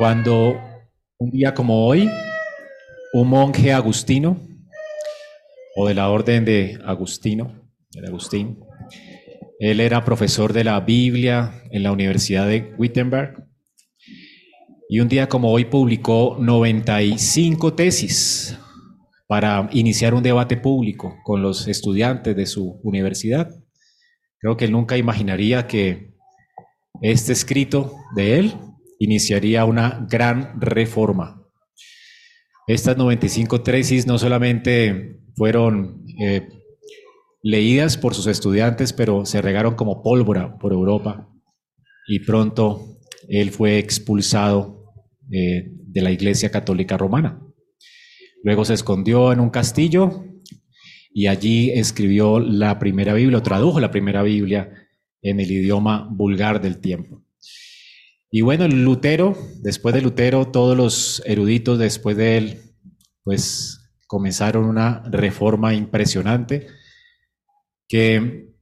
cuando un día como hoy, un monje agustino, o de la orden de Agustino, de Agustín, él era profesor de la Biblia en la Universidad de Wittenberg, y un día como hoy publicó 95 tesis para iniciar un debate público con los estudiantes de su universidad. Creo que él nunca imaginaría que este escrito de él iniciaría una gran reforma. Estas 95 tesis no solamente fueron eh, leídas por sus estudiantes, pero se regaron como pólvora por Europa y pronto él fue expulsado eh, de la Iglesia Católica Romana. Luego se escondió en un castillo y allí escribió la primera Biblia, o tradujo la primera Biblia en el idioma vulgar del tiempo. Y bueno, Lutero, después de Lutero, todos los eruditos después de él, pues comenzaron una reforma impresionante que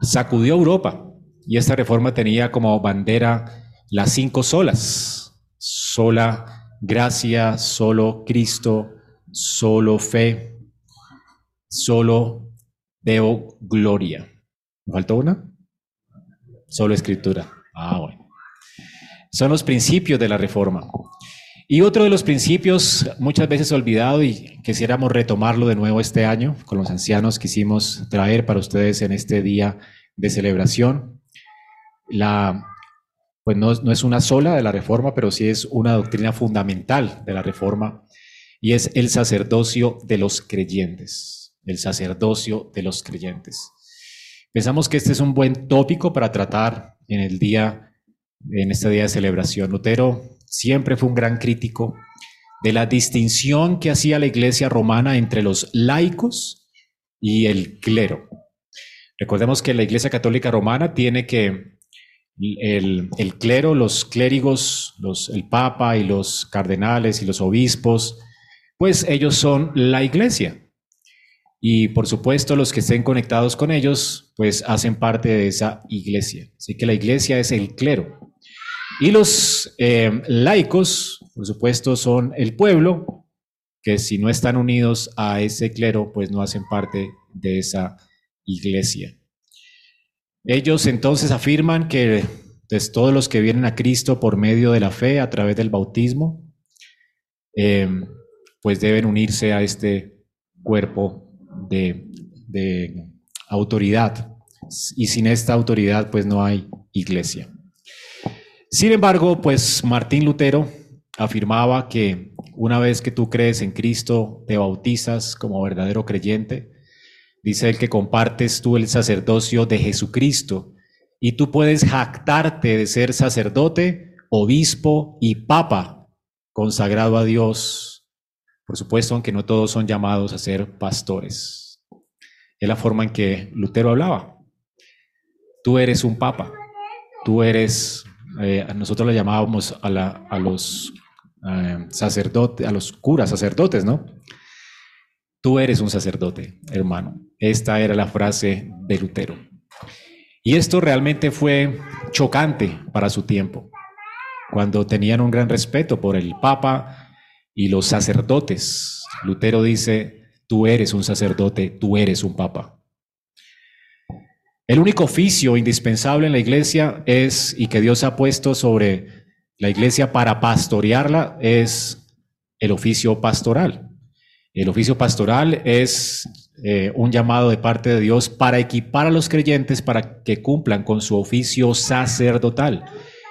sacudió Europa. Y esta reforma tenía como bandera las cinco solas. Sola gracia, solo Cristo, solo fe, solo Deo gloria. ¿Me faltó una? Solo escritura. Ah, bueno. Son los principios de la reforma. Y otro de los principios muchas veces olvidado y quisiéramos retomarlo de nuevo este año, con los ancianos quisimos traer para ustedes en este día de celebración. La, pues no, no es una sola de la reforma, pero sí es una doctrina fundamental de la reforma y es el sacerdocio de los creyentes. El sacerdocio de los creyentes. Pensamos que este es un buen tópico para tratar en el día en este día de celebración. Lutero siempre fue un gran crítico de la distinción que hacía la iglesia romana entre los laicos y el clero. Recordemos que la iglesia católica romana tiene que el, clero, los clérigos, el papa y los cardenales y los obispos, pues ellos son la iglesia. Y por supuesto los que estén conectados con ellos, pues hacen parte de esa iglesia. Así que la iglesia es el clero. Y los eh, laicos, por supuesto, son el pueblo, que si no están unidos a ese clero, pues no hacen parte de esa iglesia. Ellos entonces afirman que pues, todos los que vienen a Cristo por medio de la fe, a través del bautismo, eh, pues deben unirse a este cuerpo de, de autoridad. Y sin esta autoridad, pues no hay iglesia. Sin embargo, pues Martín Lutero afirmaba que una vez que tú crees en Cristo, te bautizas como verdadero creyente, dice él que compartes tú el sacerdocio de Jesucristo y tú puedes jactarte de ser sacerdote, obispo y papa consagrado a Dios. Por supuesto, aunque no todos son llamados a ser pastores. Es la forma en que Lutero hablaba. Tú eres un papa, tú eres eh, nosotros le llamábamos a, los eh, sacerdotes, a los curas, sacerdotes, ¿no? Tú eres un sacerdote, hermano. Esta era la frase de Lutero. Y esto realmente fue chocante para su tiempo, cuando tenían un gran respeto por el Papa y los sacerdotes. Lutero dice, tú eres un sacerdote, tú eres un Papa. El único oficio indispensable en la iglesia es, y que Dios ha puesto sobre la iglesia para pastorearla, es el oficio pastoral. El oficio pastoral es eh, un llamado de parte de Dios para equipar a los creyentes para que cumplan con su oficio sacerdotal.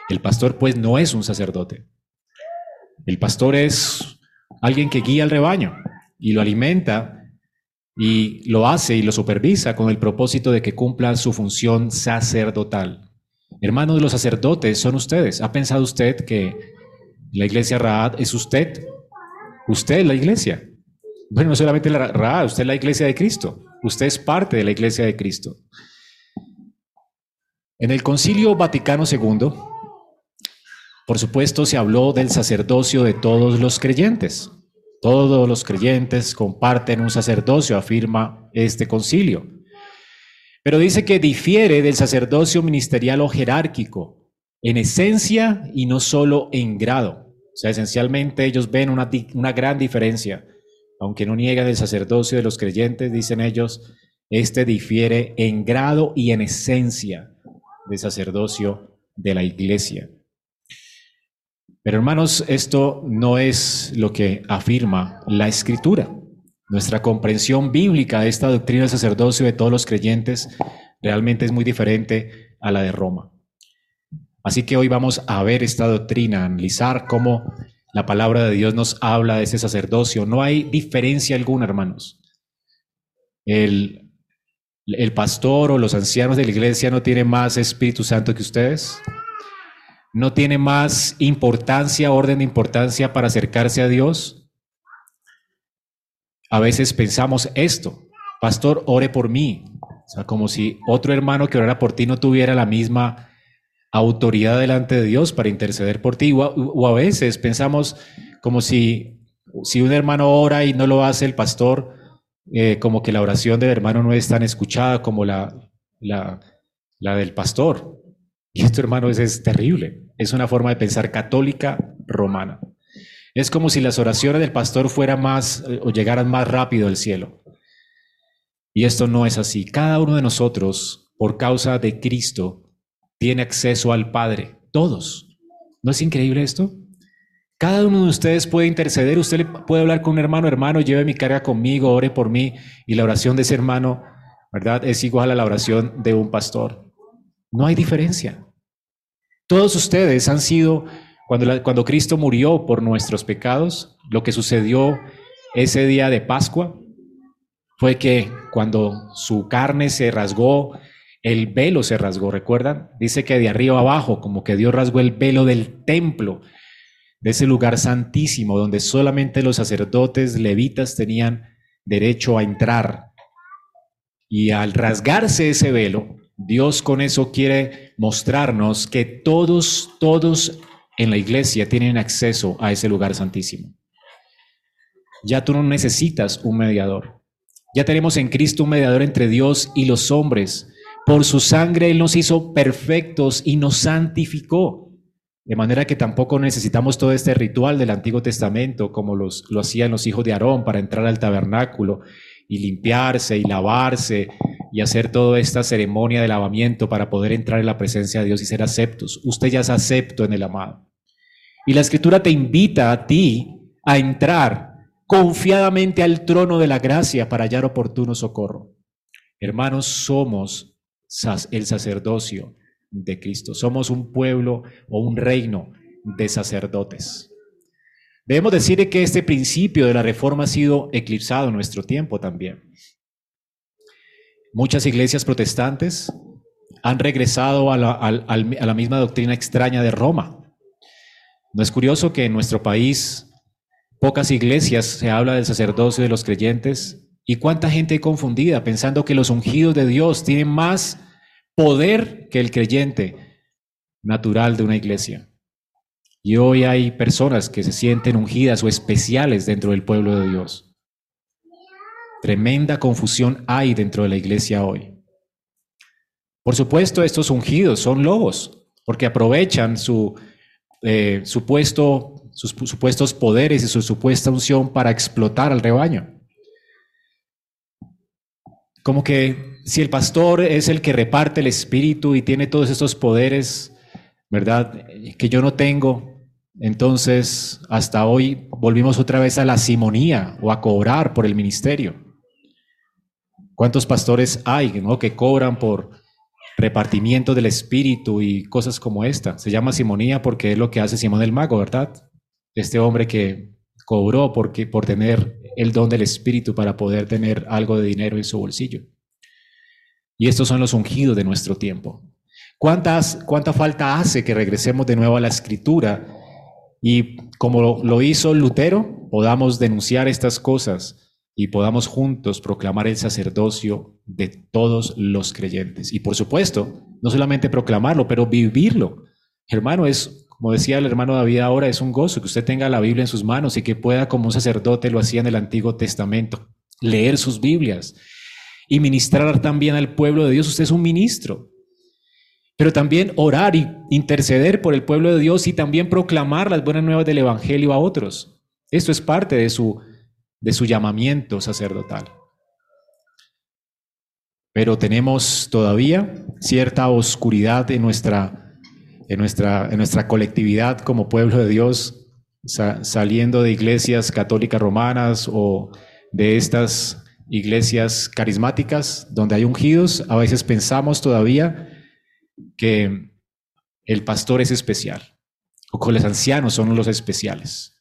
El pastor pues no es un sacerdote. El pastor es alguien que guía al rebaño y lo alimenta y lo hace y lo supervisa con el propósito de que cumpla su función sacerdotal. Hermanos de los sacerdotes son ustedes. ¿Ha pensado usted que la iglesia Raad es usted? Usted es la iglesia. Bueno, no solamente la Raad, usted es la iglesia de Cristo. Usted es parte de la iglesia de Cristo. En el Concilio Vaticano II, por supuesto, se habló del sacerdocio de todos los creyentes. Todos los creyentes comparten un sacerdocio, afirma este concilio. Pero dice que difiere del sacerdocio ministerial o jerárquico en esencia y no solo en grado. O sea, esencialmente ellos ven una, gran diferencia. Aunque no niegan el sacerdocio de los creyentes, dicen ellos, este difiere en grado y en esencia del sacerdocio de la iglesia. Pero hermanos, esto no es lo que afirma la escritura. Nuestra comprensión bíblica de esta doctrina del sacerdocio de todos los creyentes realmente es muy diferente a la de Roma. Así que hoy vamos a ver esta doctrina, analizar cómo la palabra de Dios nos habla de ese sacerdocio. No hay diferencia alguna, hermanos. El, el pastor o los ancianos de la iglesia no tienen más Espíritu Santo que ustedes no tiene más importancia, orden de importancia para acercarse a Dios? A veces pensamos esto, pastor, ore por mí. O sea, como si otro hermano que orara por ti no tuviera la misma autoridad delante de Dios para interceder por ti. O a, veces pensamos como si, si un hermano ora y no lo hace el pastor, eh, como que la oración del hermano no es tan escuchada como la, la, la del pastor. Y esto, hermano, es, terrible. Es una forma de pensar católica romana. Es como si las oraciones del pastor fueran más eh, o llegaran más rápido al cielo. Y esto no es así. Cada uno de nosotros, por causa de Cristo, tiene acceso al Padre. Todos. ¿No es increíble esto? Cada uno de ustedes puede interceder. Usted puede hablar con un hermano, hermano, lleve mi carga conmigo, ore por mí. Y la oración de ese hermano, ¿verdad? Es igual a la oración de un pastor. No hay diferencia. Todos ustedes han sido, cuando, cuando Cristo murió por nuestros pecados, lo que sucedió ese día de Pascua fue que cuando su carne se rasgó, el velo se rasgó, ¿recuerdan? Dice que de arriba abajo, como que Dios rasgó el velo del templo, de ese lugar santísimo, donde solamente los sacerdotes levitas tenían derecho a entrar. Y al rasgarse ese velo, Dios con eso quiere mostrarnos que todos, todos en la iglesia tienen acceso a ese lugar santísimo. Ya tú no necesitas un mediador. Ya tenemos en Cristo un mediador entre Dios y los hombres. Por su sangre Él nos hizo perfectos y nos santificó. De manera que tampoco necesitamos todo este ritual del Antiguo Testamento como los, lo hacían los hijos de Aarón para entrar al tabernáculo y limpiarse y lavarse y hacer toda esta ceremonia de lavamiento para poder entrar en la presencia de Dios y ser aceptos. Usted ya es acepto en el amado. Y la escritura te invita a ti a entrar confiadamente al trono de la gracia para hallar oportuno socorro. Hermanos, somos el sacerdocio de Cristo. Somos un pueblo o un reino de sacerdotes. Debemos decir que este principio de la reforma ha sido eclipsado en nuestro tiempo también. Muchas iglesias protestantes han regresado a la, misma doctrina extraña de Roma. ¿No es curioso que en nuestro país pocas iglesias se habla del sacerdocio de los creyentes? ¿Y cuánta gente confundida pensando que los ungidos de Dios tienen más poder que el creyente natural de una iglesia? Y hoy hay personas que se sienten ungidas o especiales dentro del pueblo de Dios. Tremenda confusión hay dentro de la iglesia hoy. Por supuesto, estos ungidos son lobos, porque aprovechan su eh, supuesto, sus supuestos poderes y su supuesta unción para explotar al rebaño. Como que si el pastor es el que reparte el espíritu y tiene todos estos poderes, ¿verdad? Que yo no tengo, entonces hasta hoy volvimos otra vez a la simonía o a cobrar por el ministerio. ¿Cuántos pastores hay ¿no? que cobran por repartimiento del espíritu y cosas como esta? Se llama simonía porque es lo que hace Simón el Mago, ¿verdad? Este hombre que cobró porque, por tener el don del espíritu para poder tener algo de dinero en su bolsillo. Y estos son los ungidos de nuestro tiempo. ¿Cuántas, ¿Cuánta falta hace que regresemos de nuevo a la escritura y como lo hizo Lutero, podamos denunciar estas cosas y podamos juntos proclamar el sacerdocio de todos los creyentes. Y por supuesto, no solamente proclamarlo, pero vivirlo. Hermano, es, como decía el hermano David ahora, es un gozo que usted tenga la Biblia en sus manos y que pueda, como un sacerdote lo hacía en el Antiguo Testamento, leer sus Biblias y ministrar también al pueblo de Dios. Usted es un ministro. pero también orar y interceder por el pueblo de Dios y también proclamar las buenas nuevas del Evangelio a otros. Esto es parte de su, de su llamamiento sacerdotal. Pero tenemos todavía cierta oscuridad en nuestra, nuestra, nuestra colectividad como pueblo de Dios, saliendo de iglesias católicas romanas o de estas iglesias carismáticas donde hay ungidos, a veces pensamos todavía que el pastor es especial o que los ancianos son los especiales.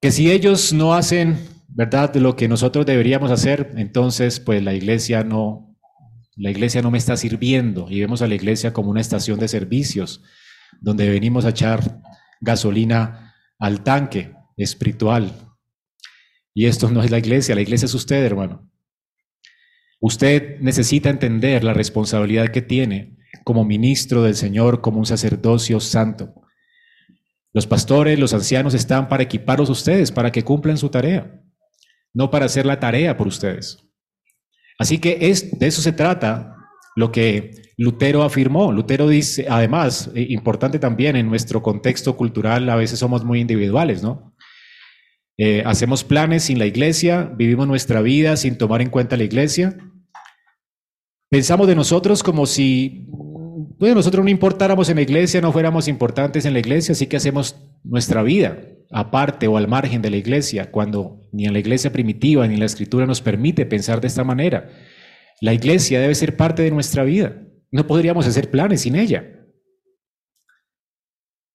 Que si ellos no hacen, ¿verdad?, lo que nosotros deberíamos hacer, entonces pues la iglesia no la iglesia no me está sirviendo y vemos a la iglesia como una estación de servicios donde venimos a echar gasolina al tanque espiritual. Y esto no es la iglesia, la iglesia es usted, hermano. Usted necesita entender la responsabilidad que tiene como ministro del Señor, como un sacerdocio santo. Los pastores, los ancianos están para equiparlos ustedes, para que cumplan su tarea, no para hacer la tarea por ustedes. Así que de eso se trata lo que Lutero afirmó. Lutero dice, además, eh, importante también en nuestro contexto cultural, a veces somos muy individuales, ¿no? Eh, hacemos planes sin la iglesia, vivimos nuestra vida sin tomar en cuenta la iglesia. Pensamos de nosotros como si pues, nosotros no importáramos en la iglesia, no fuéramos importantes en la iglesia, así que hacemos nuestra vida aparte o al margen de la iglesia, cuando ni en la iglesia primitiva ni en la escritura nos permite pensar de esta manera. La iglesia debe ser parte de nuestra vida. No podríamos hacer planes sin ella.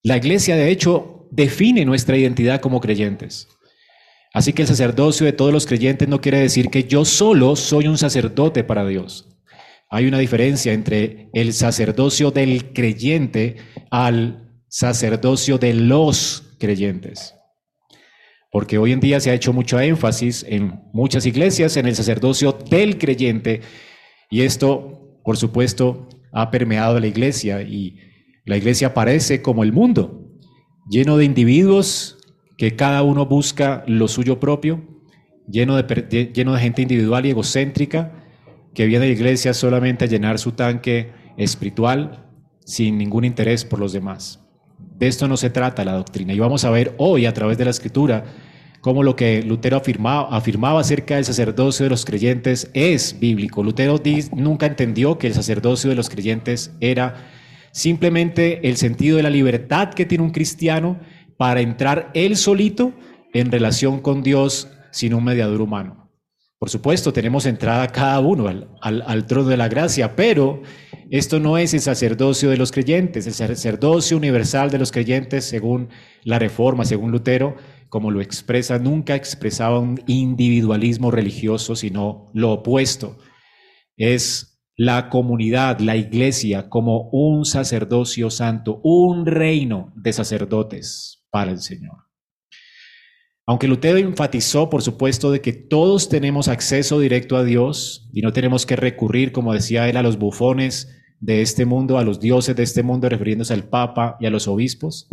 La iglesia, de hecho, define nuestra identidad como creyentes. Así que el sacerdocio de todos los creyentes no quiere decir que yo solo soy un sacerdote para Dios. Hay una diferencia entre el sacerdocio del creyente al sacerdocio de los creyentes. Porque hoy en día se ha hecho mucho énfasis en muchas iglesias en el sacerdocio del creyente y esto, por supuesto, ha permeado la iglesia y la iglesia parece como el mundo, lleno de individuos que cada uno busca lo suyo propio, lleno de, lleno de gente individual y egocéntrica, que viene a la iglesia solamente a llenar su tanque espiritual sin ningún interés por los demás. De esto no se trata la doctrina. Y vamos a ver hoy a través de la escritura cómo lo que Lutero afirmaba, afirmaba acerca del sacerdocio de los creyentes es bíblico. Lutero nunca entendió que el sacerdocio de los creyentes era simplemente el sentido de la libertad que tiene un cristiano para entrar él solito en relación con Dios sin un mediador humano. Por supuesto, tenemos entrada cada uno al, trono de la gracia, pero esto no es el sacerdocio de los creyentes, el sacerdocio universal de los creyentes, según la Reforma, según Lutero, como lo expresa, nunca expresaba un individualismo religioso, sino lo opuesto. Es la comunidad, la iglesia, como un sacerdocio santo, un reino de sacerdotes para el Señor. Aunque Lutero enfatizó, por supuesto, de que todos tenemos acceso directo a Dios y no tenemos que recurrir, como decía él, a los bufones de este mundo, a los dioses de este mundo, refiriéndose al Papa y a los obispos,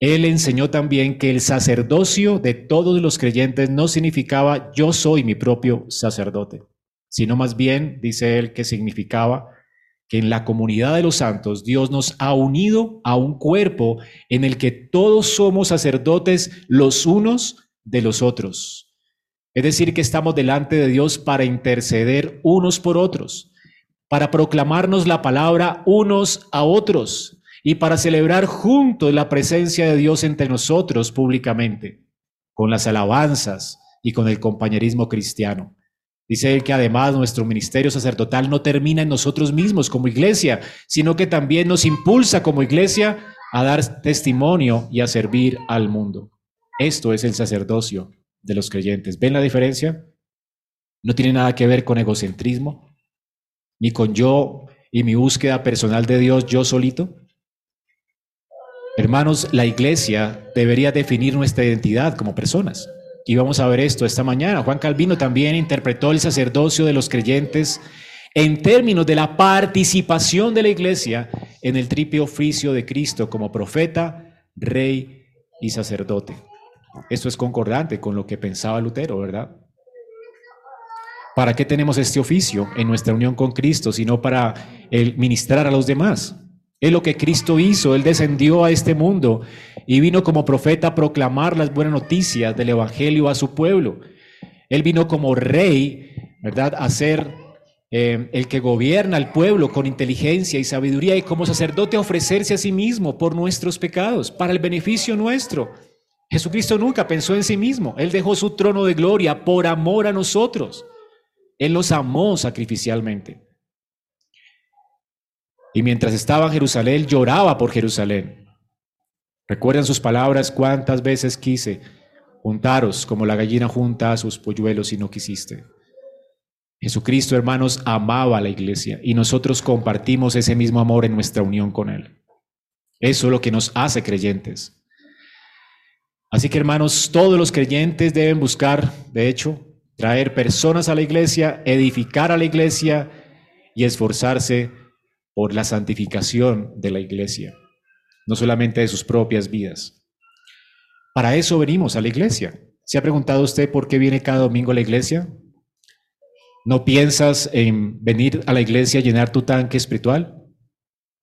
él enseñó también que el sacerdocio de todos los creyentes no significaba yo soy mi propio sacerdote, sino más bien, dice él, que significaba que en la comunidad de los santos Dios nos ha unido a un cuerpo en el que todos somos sacerdotes los unos de los otros. Es decir, que estamos delante de Dios para interceder unos por otros, para proclamarnos la palabra unos a otros y para celebrar juntos la presencia de Dios entre nosotros públicamente, con las alabanzas y con el compañerismo cristiano. Dice él que además nuestro ministerio sacerdotal no termina en nosotros mismos como iglesia, sino que también nos impulsa como iglesia a dar testimonio y a servir al mundo. Esto es el sacerdocio de los creyentes. ¿Ven la diferencia? No tiene nada que ver con egocentrismo, ni con yo y mi búsqueda personal de Dios yo solito. Hermanos, la iglesia debería definir nuestra identidad como personas. Y vamos a ver esto esta mañana. Juan Calvino también interpretó el sacerdocio de los creyentes en términos de la participación de la iglesia en el triple oficio de Cristo como profeta, rey y sacerdote. Esto es concordante con lo que pensaba Lutero, ¿verdad? ¿Para qué tenemos este oficio en nuestra unión con Cristo, sino para el ministrar a los demás? Es lo que Cristo hizo. Él descendió a este mundo y vino como profeta a proclamar las buenas noticias del Evangelio a su pueblo. Él vino como rey, ¿verdad? A ser eh, el que gobierna al pueblo con inteligencia y sabiduría y como sacerdote a ofrecerse a sí mismo por nuestros pecados, para el beneficio nuestro. Jesucristo nunca pensó en sí mismo. Él dejó su trono de gloria por amor a nosotros. Él los amó sacrificialmente. Y mientras estaba en Jerusalén, lloraba por Jerusalén. ¿Recuerdan sus palabras? ¿Cuántas veces quise juntaros como la gallina junta a sus polluelos y no quisiste? Jesucristo, hermanos, amaba a la iglesia y nosotros compartimos ese mismo amor en nuestra unión con Él. Eso es lo que nos hace creyentes. Así que, hermanos, todos los creyentes deben buscar, de hecho, traer personas a la iglesia, edificar a la iglesia y esforzarse por la santificación de la iglesia, no solamente de sus propias vidas. Para eso venimos a la iglesia. ¿Se ha preguntado usted por qué viene cada domingo a la iglesia? ¿No piensas en venir a la iglesia a llenar tu tanque espiritual?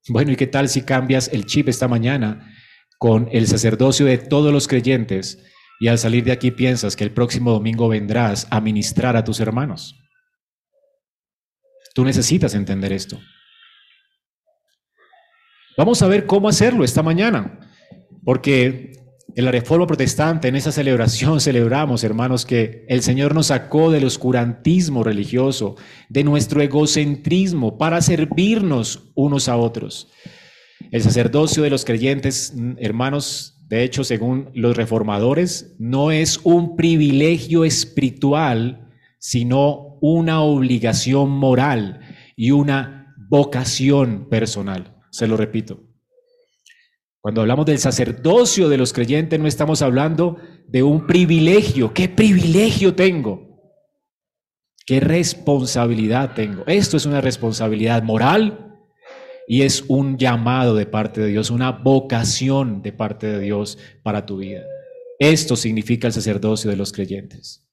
Bueno, ¿y qué tal si cambias el chip esta mañana con el sacerdocio de todos los creyentes y al salir de aquí piensas que el próximo domingo vendrás a ministrar a tus hermanos? Tú necesitas entender esto. Vamos a ver cómo hacerlo esta mañana, porque en la Reforma Protestante, en esa celebración, celebramos, hermanos, que el Señor nos sacó del oscurantismo religioso, de nuestro egocentrismo, para servirnos unos a otros. El sacerdocio de los creyentes, hermanos, de hecho, según los reformadores, no es un privilegio espiritual, sino una obligación moral y una vocación personal. Se lo repito. Cuando hablamos del sacerdocio de los creyentes, no estamos hablando de un privilegio. ¿Qué privilegio tengo? ¿Qué responsabilidad tengo? Esto es una responsabilidad moral y es un llamado de parte de Dios, una vocación de parte de Dios para tu vida. Esto significa el sacerdocio de los creyentes.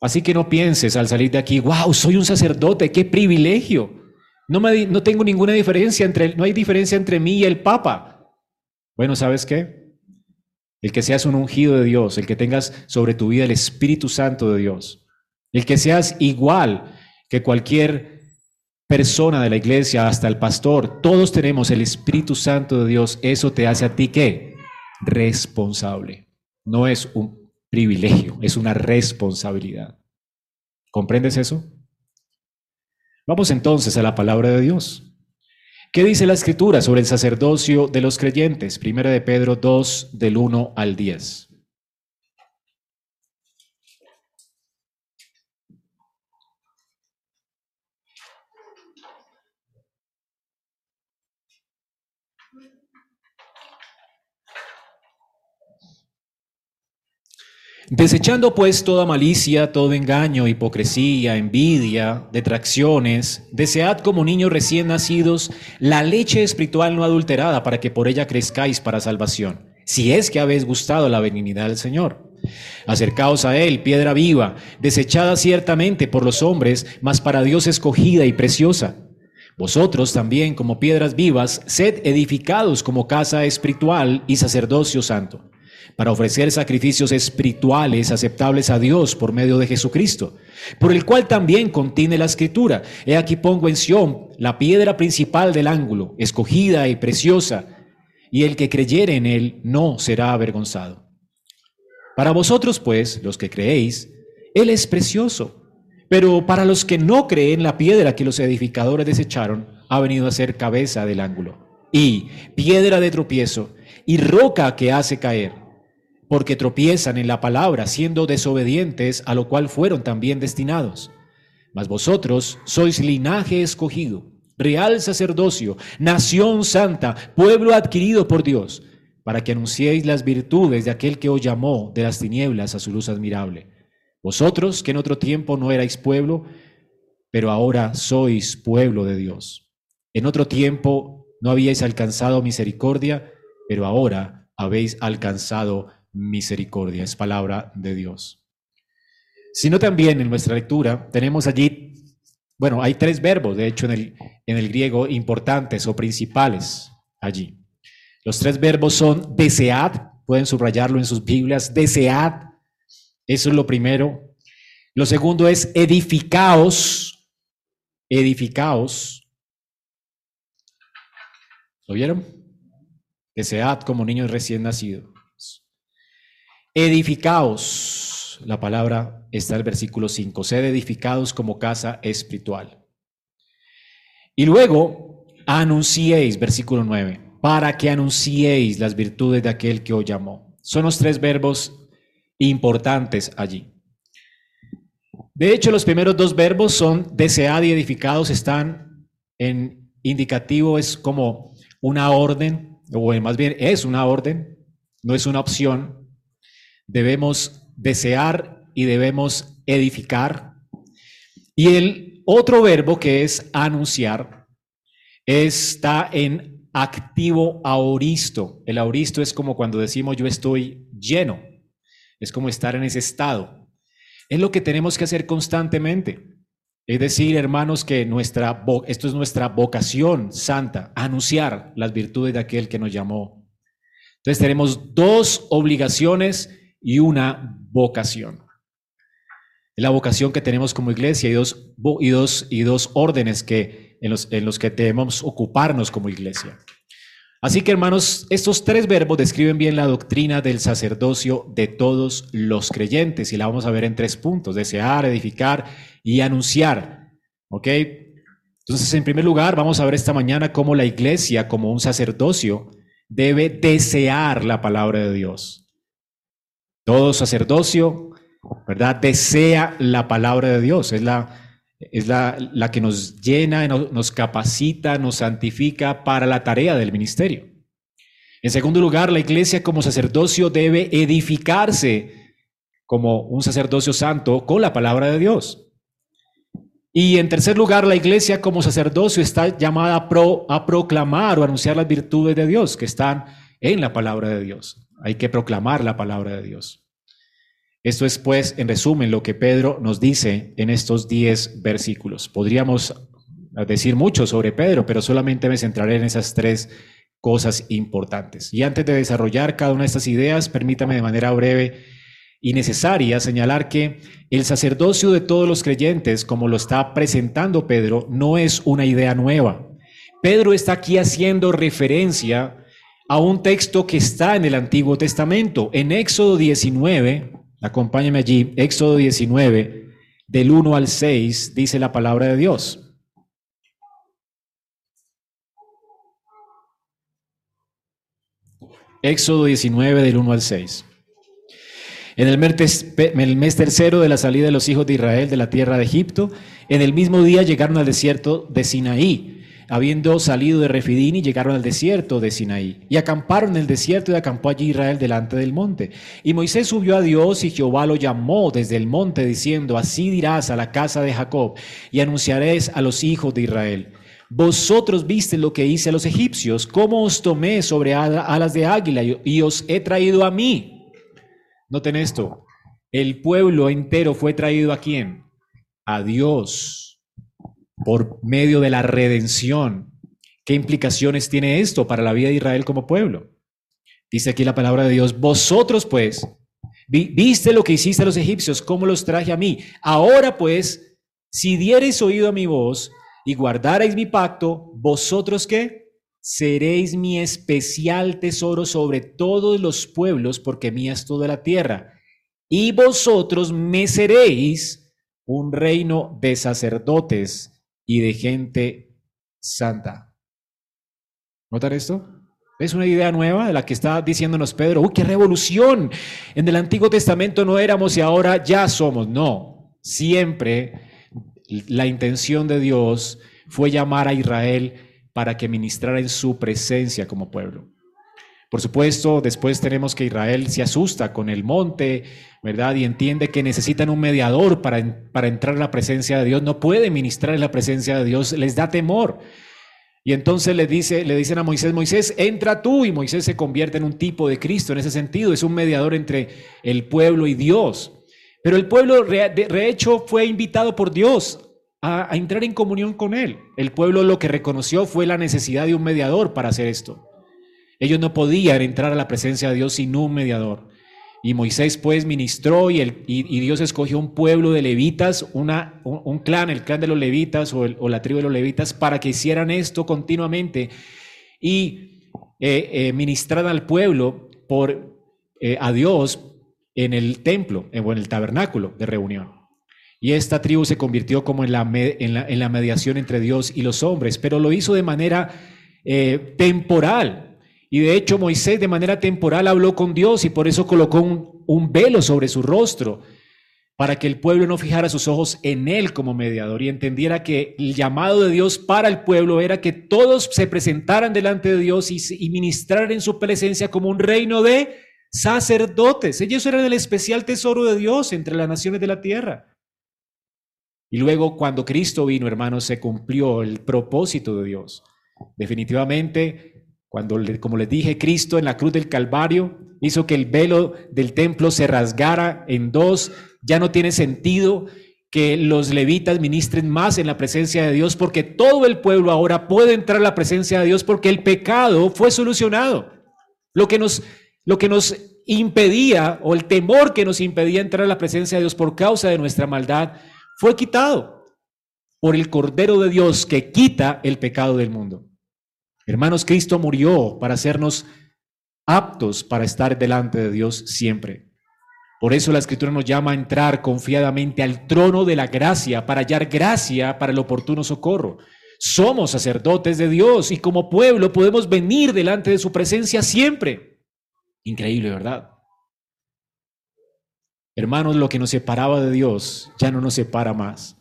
Así que no pienses al salir de aquí, wow, soy un sacerdote, qué privilegio. No, tengo ninguna diferencia entre, no hay diferencia entre mí y el Papa. Bueno, ¿sabes qué? El que seas un ungido de Dios, el que tengas sobre tu vida el Espíritu Santo de Dios, el que seas igual que cualquier persona de la iglesia, hasta el pastor, todos tenemos el Espíritu Santo de Dios, eso te hace a ti qué? Responsable. No es un privilegio, es una responsabilidad. ¿Comprendes eso? Vamos entonces a la palabra de Dios. ¿Qué dice la escritura sobre el sacerdocio de los creyentes? Primera de Pedro 2, del 1 al 10. Desechando pues toda malicia, todo engaño, hipocresía, envidia, detracciones, desead como niños recién nacidos la leche espiritual no adulterada para que por ella crezcáis para salvación, si es que habéis gustado la benignidad del Señor. Acercaos a Él, piedra viva, desechada ciertamente por los hombres, mas para Dios escogida y preciosa. Vosotros también, como piedras vivas, sed edificados como casa espiritual y sacerdocio santo para ofrecer sacrificios espirituales aceptables a Dios por medio de Jesucristo, por el cual también contiene la escritura. He aquí pongo en Sión la piedra principal del ángulo, escogida y preciosa, y el que creyere en él no será avergonzado. Para vosotros, pues, los que creéis, él es precioso, pero para los que no creen, la piedra que los edificadores desecharon ha venido a ser cabeza del ángulo, y piedra de tropiezo, y roca que hace caer porque tropiezan en la palabra, siendo desobedientes, a lo cual fueron también destinados. Mas vosotros sois linaje escogido, real sacerdocio, nación santa, pueblo adquirido por Dios, para que anunciéis las virtudes de aquel que os llamó de las tinieblas a su luz admirable. Vosotros, que en otro tiempo no erais pueblo, pero ahora sois pueblo de Dios. En otro tiempo no habíais alcanzado misericordia, pero ahora habéis alcanzado misericordia. Es palabra de Dios. sino también en nuestra lectura tenemos allí, bueno, hay tres verbos, de hecho, en el, en el griego importantes o principales allí. Los tres verbos son desead, pueden subrayarlo en sus Biblias, desead, eso es lo primero. Lo segundo es edificaos, edificaos. ¿Lo vieron? Desead como niños recién nacidos. Edificaos la palabra está en el versículo 5, sed edificados como casa espiritual. Y luego, anunciéis, versículo 9, para que anunciéis las virtudes de aquel que os llamó. Son los tres verbos importantes allí. De hecho, los primeros dos verbos son desead y edificados, están en indicativo, es como una orden, o más bien es una orden, no es una opción. Debemos desear y debemos edificar. Y el otro verbo que es anunciar está en activo auristo. El auristo es como cuando decimos yo estoy lleno. Es como estar en ese estado. Es lo que tenemos que hacer constantemente. Es decir, hermanos, que nuestra esto es nuestra vocación santa, anunciar las virtudes de aquel que nos llamó. Entonces tenemos dos obligaciones y una vocación. La vocación que tenemos como iglesia y dos, y dos, y dos órdenes que, en, los, en los que debemos ocuparnos como iglesia. Así que hermanos, estos tres verbos describen bien la doctrina del sacerdocio de todos los creyentes y la vamos a ver en tres puntos, desear, edificar y anunciar. ¿Ok? Entonces, en primer lugar, vamos a ver esta mañana cómo la iglesia, como un sacerdocio, debe desear la palabra de Dios. Todo sacerdocio, ¿verdad? Desea la palabra de Dios. Es la, es la, la que nos llena, nos capacita, nos santifica para la tarea del ministerio. En segundo lugar, la iglesia como sacerdocio debe edificarse como un sacerdocio santo con la palabra de Dios. Y en tercer lugar, la iglesia como sacerdocio está llamada a, a proclamar o anunciar las virtudes de Dios que están en la palabra de Dios. Hay que proclamar la palabra de Dios. Esto es, pues, en resumen, lo que Pedro nos dice en estos diez versículos. Podríamos decir mucho sobre Pedro, pero solamente me centraré en esas tres cosas importantes. Y antes de desarrollar cada una de estas ideas, permítame de manera breve y necesaria señalar que el sacerdocio de todos los creyentes, como lo está presentando Pedro, no es una idea nueva. Pedro está aquí haciendo referencia a un texto que está en el Antiguo Testamento. En Éxodo 19, acompáñame allí, Éxodo 19, del 1 al 6, dice la palabra de Dios. Éxodo 19 del 1 al 6. En el mes tercero de la salida de los hijos de Israel de la tierra de Egipto, en el mismo día llegaron al desierto de Sinaí habiendo salido de Refidín y llegaron al desierto de Sinaí. Y acamparon en el desierto y acampó allí Israel delante del monte. Y Moisés subió a Dios y Jehová lo llamó desde el monte diciendo, así dirás a la casa de Jacob y anunciaréis a los hijos de Israel. Vosotros viste lo que hice a los egipcios, cómo os tomé sobre alas de águila y os he traído a mí. Noten esto, el pueblo entero fue traído a quién? A Dios por medio de la redención. ¿Qué implicaciones tiene esto para la vida de Israel como pueblo? Dice aquí la palabra de Dios, vosotros pues, viste lo que hiciste a los egipcios, cómo los traje a mí. Ahora pues, si diereis oído a mi voz y guardareis mi pacto, vosotros qué? Seréis mi especial tesoro sobre todos los pueblos, porque mía es toda la tierra. Y vosotros me seréis un reino de sacerdotes y de gente santa. ¿Notar esto? Es una idea nueva de la que está diciéndonos Pedro. ¡Uy, qué revolución! En el Antiguo Testamento no éramos y ahora ya somos. No, siempre la intención de Dios fue llamar a Israel para que ministrara en su presencia como pueblo. Por supuesto, después tenemos que Israel se asusta con el monte, ¿verdad? Y entiende que necesitan un mediador para, para entrar a la presencia de Dios. No puede ministrar en la presencia de Dios, les da temor. Y entonces le, dice, le dicen a Moisés, Moisés, entra tú. Y Moisés se convierte en un tipo de Cristo en ese sentido. Es un mediador entre el pueblo y Dios. Pero el pueblo, de hecho, fue invitado por Dios a, a, entrar en comunión con Él. El pueblo lo que reconoció fue la necesidad de un mediador para hacer esto. Ellos no podían entrar a la presencia de Dios sin un mediador. Y Moisés pues ministró y, el, y, Dios escogió un pueblo de levitas, una, un, clan, el clan de los levitas o, el, la tribu de los levitas, para que hicieran esto continuamente y eh, eh, ministraran al pueblo por, eh, a Dios en el templo o en el tabernáculo de reunión. Y esta tribu se convirtió como en la, en la, en la mediación entre Dios y los hombres, pero lo hizo de manera temporal, y de hecho Moisés de manera temporal habló con Dios y por eso colocó un, velo sobre su rostro para que el pueblo no fijara sus ojos en él como mediador y entendiera que el llamado de Dios para el pueblo era que todos se presentaran delante de Dios y, y ministraran en su presencia como un reino de sacerdotes. Ellos eran el especial tesoro de Dios entre las naciones de la tierra. Y luego cuando Cristo vino, hermanos, se cumplió el propósito de Dios. Definitivamente cuando, como les dije, Cristo en la cruz del Calvario hizo que el velo del templo se rasgara en dos, ya no tiene sentido que los levitas ministren más en la presencia de Dios porque todo el pueblo ahora puede entrar a la presencia de Dios porque el pecado fue solucionado. Lo que nos, lo que nos impedía o el temor que nos impedía entrar a la presencia de Dios por causa de nuestra maldad fue quitado por el Cordero de Dios que quita el pecado del mundo. Hermanos, Cristo murió para hacernos aptos para estar delante de Dios siempre. Por eso la Escritura nos llama a entrar confiadamente al trono de la gracia para hallar gracia para el oportuno socorro. Somos sacerdotes de Dios y como pueblo podemos venir delante de su presencia siempre. Increíble, ¿verdad? Hermanos, lo que nos separaba de Dios ya no nos separa más.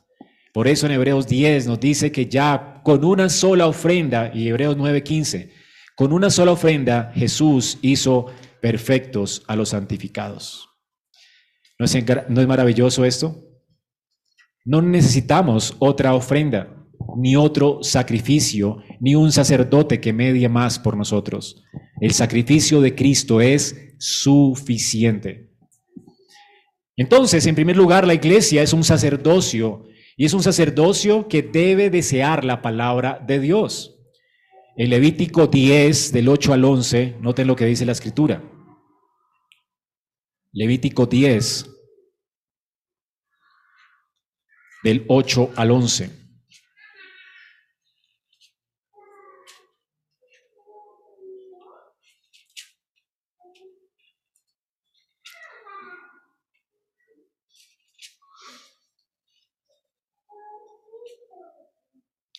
Por eso en Hebreos 10 nos dice que ya con una sola ofrenda, y Hebreos 9:15, con una sola ofrenda Jesús hizo perfectos a los santificados. ¿No es, ¿No es maravilloso esto? No necesitamos otra ofrenda, ni otro sacrificio, ni un sacerdote que medie más por nosotros. El sacrificio de Cristo es suficiente. Entonces, en primer lugar, la iglesia es un sacerdocio y es un sacerdocio que debe desear la palabra de Dios. El Levítico 10, del 8 al 11, noten lo que dice la escritura. Levítico 10, del 8 al 11.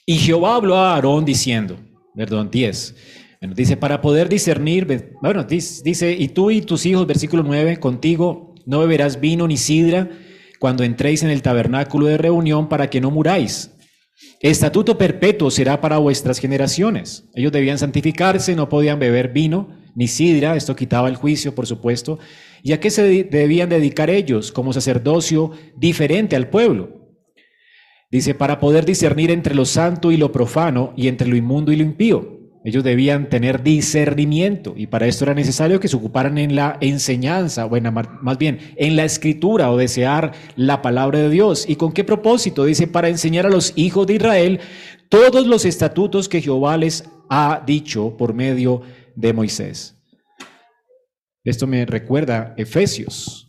Y Jehová habló a Aarón diciendo, perdón, 10. Bueno, dice, para poder discernir, bueno, dice, y tú y tus hijos, versículo 9, contigo no beberás vino ni sidra cuando entréis en el tabernáculo de reunión para que no muráis. Estatuto perpetuo será para vuestras generaciones. Ellos debían santificarse, no podían beber vino ni sidra, esto quitaba el juicio, por supuesto. ¿Y a qué se debían dedicar ellos como sacerdocio diferente al pueblo? Dice, para poder discernir entre lo santo y lo profano y entre lo inmundo y lo impío. Ellos debían tener discernimiento y para esto era necesario que se ocuparan en la enseñanza, bueno, más bien en la escritura o desear la palabra de Dios. ¿Y con qué propósito? Dice, para enseñar a los hijos de Israel todos los estatutos que Jehová les ha dicho por medio de Moisés. Esto me recuerda Efesios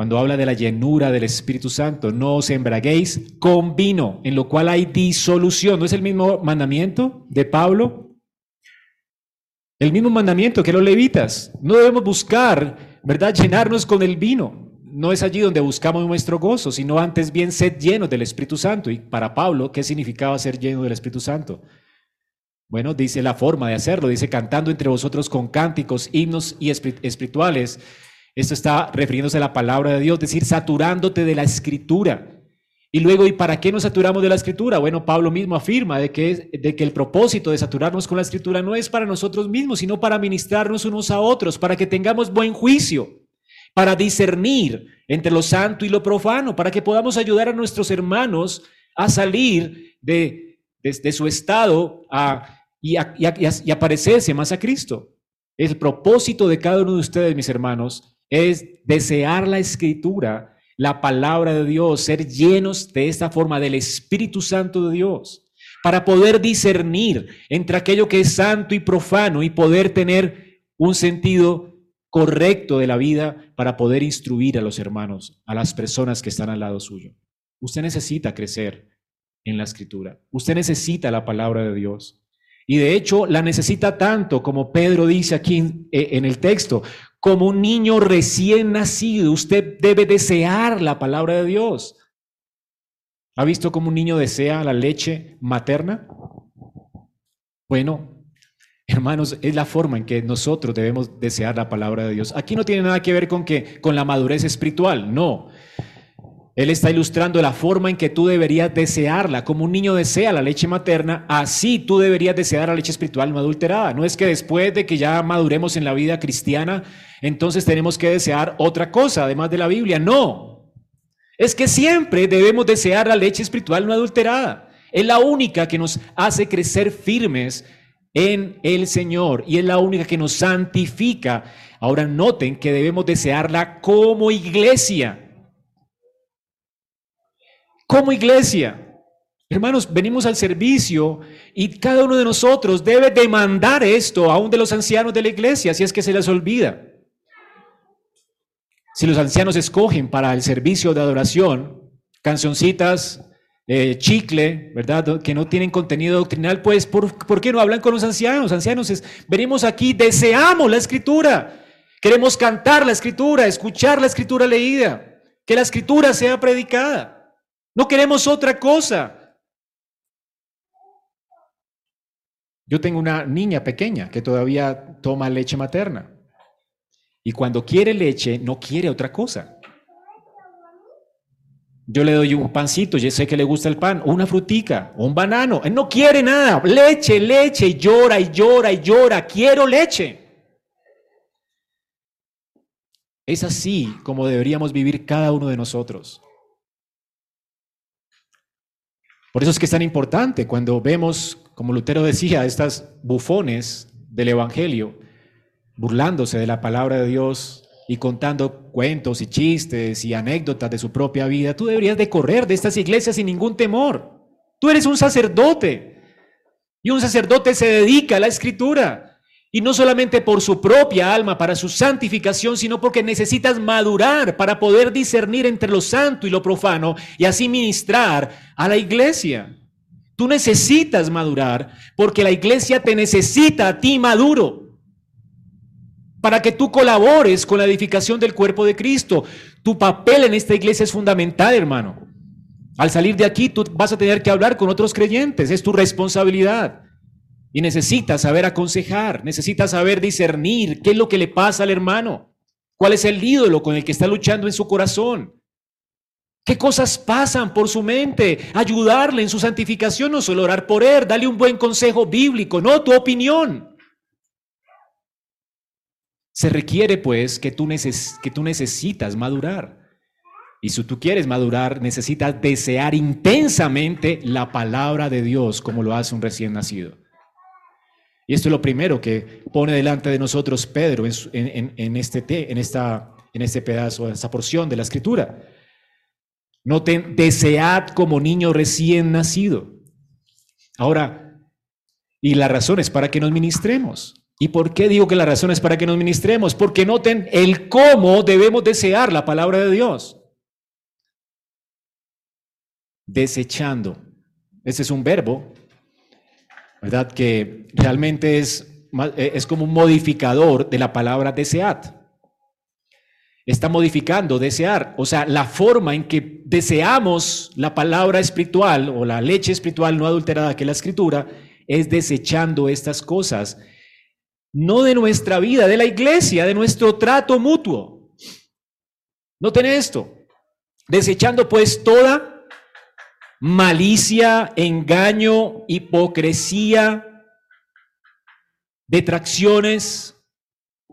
cuando habla de la llenura del Espíritu Santo, no os embraguéis con vino, en lo cual hay disolución. ¿No es el mismo mandamiento de Pablo? El mismo mandamiento que los levitas. No debemos buscar, ¿verdad?, llenarnos con el vino. No es allí donde buscamos nuestro gozo, sino antes bien sed llenos del Espíritu Santo. Y para Pablo, ¿qué significaba ser lleno del Espíritu Santo? Bueno, dice la forma de hacerlo, dice cantando entre vosotros con cánticos, himnos y espirituales esto está refiriéndose a la palabra de Dios, es decir, saturándote de la escritura. Y luego, ¿y para qué nos saturamos de la escritura? Bueno, Pablo mismo afirma de que, de que el propósito de saturarnos con la escritura no es para nosotros mismos, sino para ministrarnos unos a otros, para que tengamos buen juicio, para discernir entre lo santo y lo profano, para que podamos ayudar a nuestros hermanos a salir de, su estado a, y, a, a parecerse más a Cristo. El propósito de cada uno de ustedes, mis hermanos, es desear la escritura la palabra de Dios, ser llenos de esta forma del Espíritu Santo de Dios, para poder discernir entre aquello que es santo y profano y poder tener un sentido correcto de la vida para poder instruir a los hermanos, a las personas que están al lado suyo. Usted necesita crecer en la escritura. Usted necesita la palabra de Dios. Y de hecho la necesita tanto como Pedro dice aquí en, en el texto, como un niño recién nacido, usted debe desear la palabra de Dios. ¿Ha visto cómo un niño desea la leche materna? Bueno, hermanos, es la forma en que nosotros debemos desear la palabra de Dios. Aquí no tiene nada que ver con que con la madurez espiritual, no. Él está ilustrando la forma en que tú deberías desearla. Como un niño desea la leche materna, así tú deberías desear la leche espiritual no adulterada. No es que después de que ya maduremos en la vida cristiana, entonces tenemos que desear otra cosa además de la Biblia. No. Es que siempre debemos desear la leche espiritual no adulterada. Es la única que nos hace crecer firmes en el Señor y es la única que nos santifica. Ahora noten que debemos desearla como iglesia como iglesia. Hermanos, venimos al servicio y cada uno de nosotros debe demandar esto, aún de los ancianos de la iglesia, si es que se les olvida. Si los ancianos escogen para el servicio de adoración cancioncitas, eh, chicle, ¿verdad? Que no tienen contenido doctrinal, pues, ¿por, ¿por, qué no hablan con los ancianos? Ancianos, venimos aquí, deseamos la escritura, queremos cantar la escritura, escuchar la escritura leída, que la escritura sea predicada. No queremos otra cosa. Yo tengo una niña pequeña que todavía toma leche materna. Y cuando quiere leche, no quiere otra cosa. Yo le doy un pancito, yo sé que le gusta el pan, o una frutica, o un banano. Él no quiere nada. Leche, leche, y llora y llora y llora. Quiero leche. Es así como deberíamos vivir cada uno de nosotros. Por eso es que es tan importante cuando vemos, como Lutero decía, estas bufones del Evangelio, burlándose de la palabra de Dios y contando cuentos y chistes y anécdotas de su propia vida, tú deberías de correr de estas iglesias sin ningún temor. Tú eres un sacerdote y un sacerdote se dedica a la escritura. Y no solamente por su propia alma, para su santificación, sino porque necesitas madurar para poder discernir entre lo santo y lo profano y así ministrar a la iglesia. Tú necesitas madurar porque la iglesia te necesita a ti maduro para que tú colabores con la edificación del cuerpo de Cristo. Tu papel en esta iglesia es fundamental, hermano. Al salir de aquí, tú vas a tener que hablar con otros creyentes, es tu responsabilidad. Y necesitas saber aconsejar, necesitas saber discernir qué es lo que le pasa al hermano, cuál es el ídolo con el que está luchando en su corazón, qué cosas pasan por su mente, ayudarle en su santificación, no solo orar por él, darle un buen consejo bíblico, no tu opinión. Se requiere pues que tú, que tú necesitas madurar. Y si tú quieres madurar, necesitas desear intensamente la palabra de Dios como lo hace un recién nacido. Y esto es lo primero que pone delante de nosotros Pedro en, este, en, esta, en este pedazo, en esta porción de la escritura. Noten, desead como niño recién nacido. Ahora, y la razón es para que nos ministremos. ¿Y por qué digo que la razón es para que nos ministremos? Porque noten el cómo debemos desear la palabra de Dios. Desechando. Ese es un verbo ¿verdad? Que realmente es, eh, es como un modificador de la palabra desead. Está modificando desear, o sea, la forma en que deseamos la palabra espiritual o la leche espiritual no adulterada que es la escritura, es desechando estas cosas, no de nuestra vida, de la iglesia, de nuestro trato mutuo. Noten esto, desechando pues toda malicia, engaño, hipocresía, detracciones.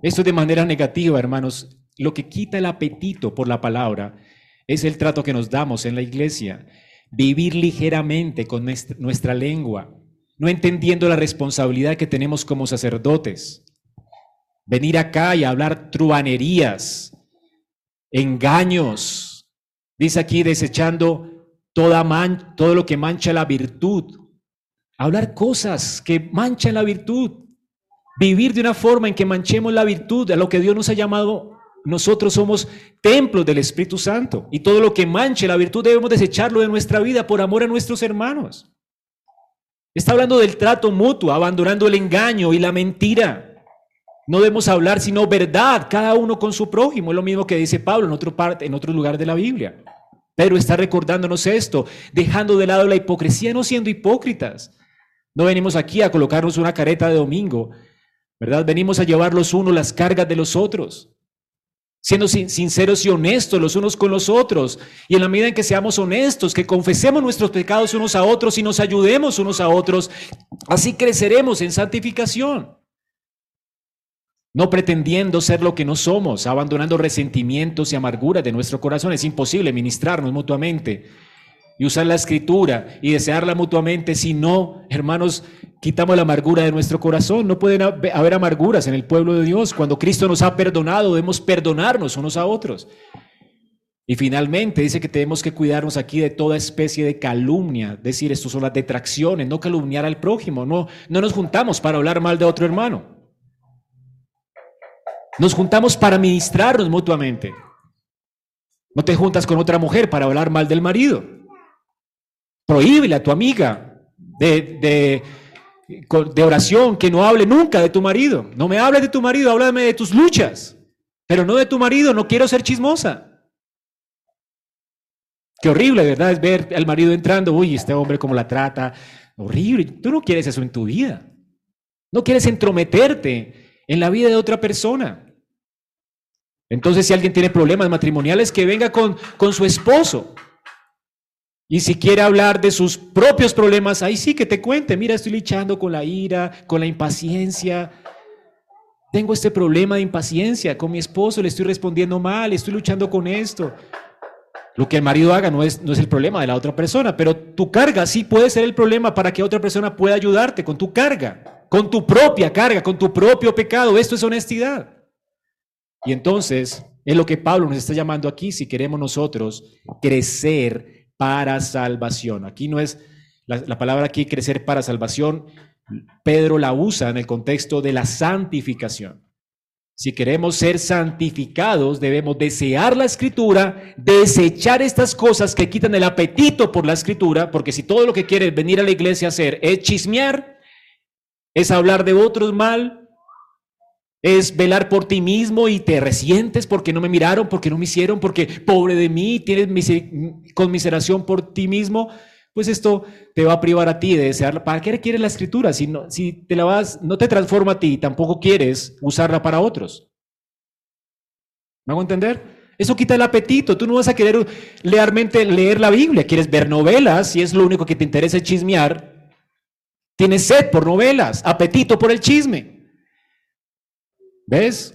Esto de manera negativa, hermanos. Lo que quita el apetito por la palabra es el trato que nos damos en la iglesia. Vivir ligeramente con nuestra, lengua, no entendiendo la responsabilidad que tenemos como sacerdotes. Venir acá y hablar truanerías, engaños, Dice aquí desechando toda man, todo lo que mancha la virtud. Hablar cosas que manchan la virtud. Vivir de una forma en que manchemos la virtud, a lo que Dios nos ha llamado. Nosotros somos templos del Espíritu Santo y todo lo que manche la virtud debemos desecharlo de nuestra vida por amor a nuestros hermanos. Está hablando del trato mutuo, abandonando el engaño y la mentira. No debemos hablar sino verdad, cada uno con su prójimo. Es lo mismo que dice Pablo en otro, parte, en otro lugar de la Biblia. Pedro está recordándonos esto, dejando de lado la hipocresía, no siendo hipócritas. No venimos aquí a colocarnos una careta de domingo, ¿verdad? Venimos a llevar los unos las cargas de los otros siendo sinceros y honestos los unos con los otros. Y en la medida en que seamos honestos, que confesemos nuestros pecados unos a otros y nos ayudemos unos a otros, así creceremos en santificación. No pretendiendo ser lo que no somos, abandonando resentimientos y amarguras de nuestro corazón. Es imposible ministrarnos mutuamente y usar la escritura y desearla mutuamente. Si no, hermanos, quitamos la amargura de nuestro corazón. No pueden haber amarguras en el pueblo de Dios. Cuando Cristo nos ha perdonado, debemos perdonarnos unos a otros. Y finalmente dice que tenemos que cuidarnos aquí de toda especie de calumnia, decir, esto son las detracciones, no calumniar al prójimo, no, no nos juntamos para hablar mal de otro hermano. Nos juntamos para ministrarnos mutuamente. No te juntas con otra mujer para hablar mal del marido. Prohíbele a tu amiga de, de, oración que no hable nunca de tu marido. No me hables de tu marido, háblame de tus luchas. Pero no de tu marido, no quiero ser chismosa. Qué horrible, ¿verdad? Es ver al marido entrando, uy, este hombre cómo la trata. Horrible. Tú no quieres eso en tu vida. No quieres entrometerte en la vida de otra persona. Entonces, si alguien tiene problemas matrimoniales, que venga con, con su esposo. Y si quiere hablar de sus propios problemas, ahí sí que te cuente, mira, estoy luchando con la ira, con la impaciencia. Tengo este problema de impaciencia con mi esposo, le estoy respondiendo mal, estoy luchando con esto. Lo que el marido haga no es, no es el problema de la otra persona, pero tu carga sí puede ser el problema para que otra persona pueda ayudarte con tu carga, con tu propia carga, con tu propio pecado. Esto es honestidad. Y entonces es lo que Pablo nos está llamando aquí si queremos nosotros crecer para salvación. Aquí no es la, palabra aquí crecer para salvación, Pedro la usa en el contexto de la santificación. Si queremos ser santificados, debemos desear la escritura, desechar estas cosas que quitan el apetito por la escritura, porque si todo lo que quieres venir a la iglesia a hacer es chismear, es hablar de otros mal, es velar por ti mismo y te resientes porque no me miraron, porque no me hicieron, porque pobre de mí, tienes conmiseración por ti mismo, pues esto te va a privar a ti de desearla. ¿Para qué quieres la escritura? Si no, si te la vas, no te transforma a ti, tampoco quieres usarla para otros. ¿Me hago entender? Eso quita el apetito. Tú no vas a querer realmente leer la Biblia. Quieres ver novelas y es lo único que te interesa chismear. Tienes sed por novelas, apetito por el chisme. ¿Ves?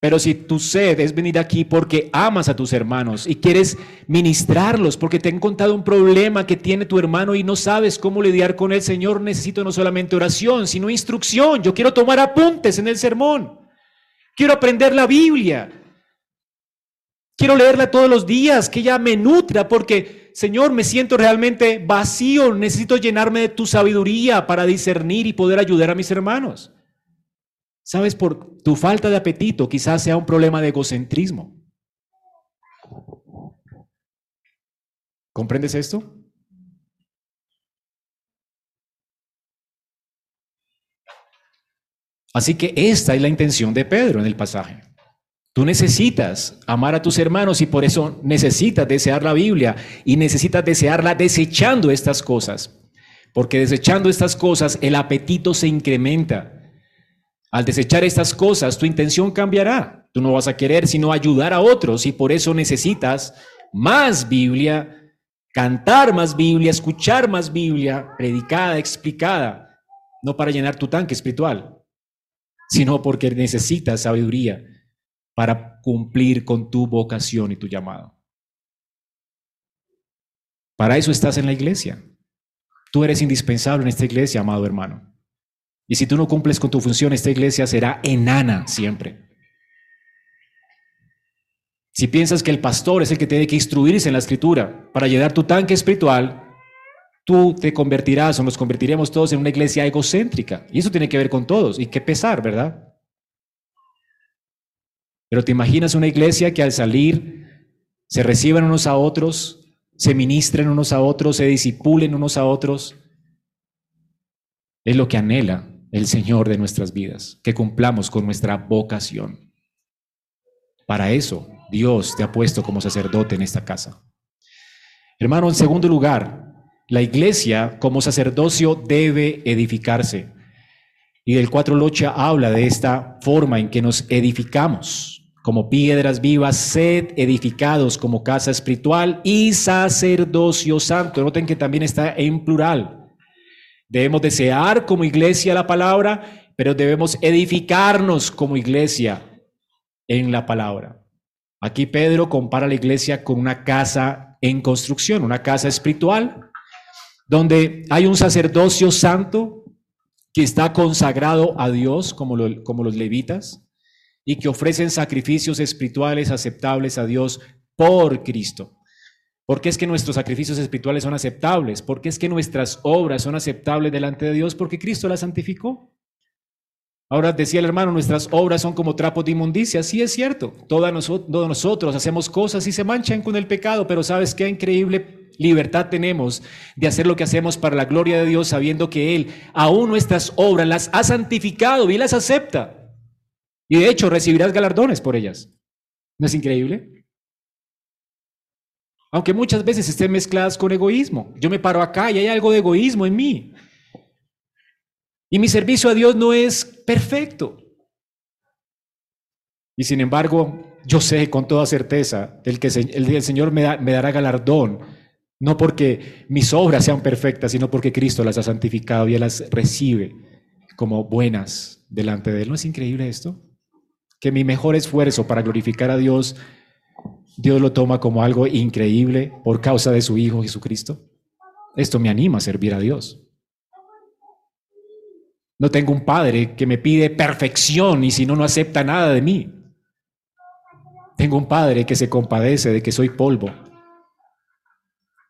Pero si tu sed es venir aquí porque amas a tus hermanos y quieres ministrarlos, porque te han contado un problema que tiene tu hermano y no sabes cómo lidiar con él, Señor, necesito no solamente oración, sino instrucción. Yo quiero tomar apuntes en el sermón. Quiero aprender la Biblia. Quiero leerla todos los días, que ella me nutra, porque, Señor, me siento realmente vacío. Necesito llenarme de tu sabiduría para discernir y poder ayudar a mis hermanos. Sabes, por tu falta de apetito quizás sea un problema de egocentrismo. ¿Comprendes esto? Así que esta es la intención de Pedro en el pasaje. Tú necesitas amar a tus hermanos y por eso necesitas desear la Biblia y necesitas desearla desechando estas cosas. Porque desechando estas cosas el apetito se incrementa. Al desechar estas cosas, tu intención cambiará. Tú no vas a querer sino ayudar a otros y por eso necesitas más Biblia, cantar más Biblia, escuchar más Biblia, predicada, explicada, no para llenar tu tanque espiritual, sino porque necesitas sabiduría para cumplir con tu vocación y tu llamado. Para eso estás en la iglesia. Tú eres indispensable en esta iglesia, amado hermano. Y si tú no cumples con tu función, esta iglesia será enana siempre. Si piensas que el pastor es el que tiene que instruirse en la escritura para llenar tu tanque espiritual, tú te convertirás o nos convertiremos todos en una iglesia egocéntrica. Y eso tiene que ver con todos. Y qué pesar, ¿verdad? Pero te imaginas una iglesia que al salir se reciban unos a otros, se ministren unos a otros, se disipulen unos a otros. Es lo que anhela el Señor de nuestras vidas, que cumplamos con nuestra vocación. Para eso Dios te ha puesto como sacerdote en esta casa. Hermano, en segundo lugar, la iglesia como sacerdocio debe edificarse. Y del cuatro locha habla de esta forma en que nos edificamos como piedras vivas, sed edificados como casa espiritual y sacerdocio santo. Noten que también está en plural. Debemos desear como iglesia la palabra, pero debemos edificarnos como iglesia en la palabra. Aquí Pedro compara la iglesia con una casa en construcción, una casa espiritual, donde hay un sacerdocio santo que está consagrado a Dios, como, como los levitas, y que ofrecen sacrificios espirituales aceptables a Dios por Cristo. ¿Por qué es que nuestros sacrificios espirituales son aceptables? ¿Por qué es que nuestras obras son aceptables delante de Dios? Porque Cristo las santificó. Ahora decía el hermano, nuestras obras son como trapos de inmundicia. Sí es cierto, todos nosotros hacemos cosas y se manchan con el pecado, pero sabes qué increíble libertad tenemos de hacer lo que hacemos para la gloria de Dios, sabiendo que Él aún nuestras obras las ha santificado y las acepta. Y de hecho recibirás galardones por ellas. ¿No es increíble? Aunque muchas veces estén mezcladas con egoísmo. Yo me paro acá y hay algo de egoísmo en mí. Y mi servicio a Dios no es perfecto. Y sin embargo, yo sé con toda certeza del que el, Señor me, me dará galardón, no porque mis obras sean perfectas, sino porque Cristo las ha santificado y Él las recibe como buenas delante de Él. ¿No es increíble esto? Que mi mejor esfuerzo para glorificar a Dios, Dios lo toma como algo increíble por causa de su Hijo Jesucristo. Esto me anima a servir a Dios. No tengo un padre que me pide perfección y si no, no acepta nada de mí. Tengo un padre que se compadece de que soy polvo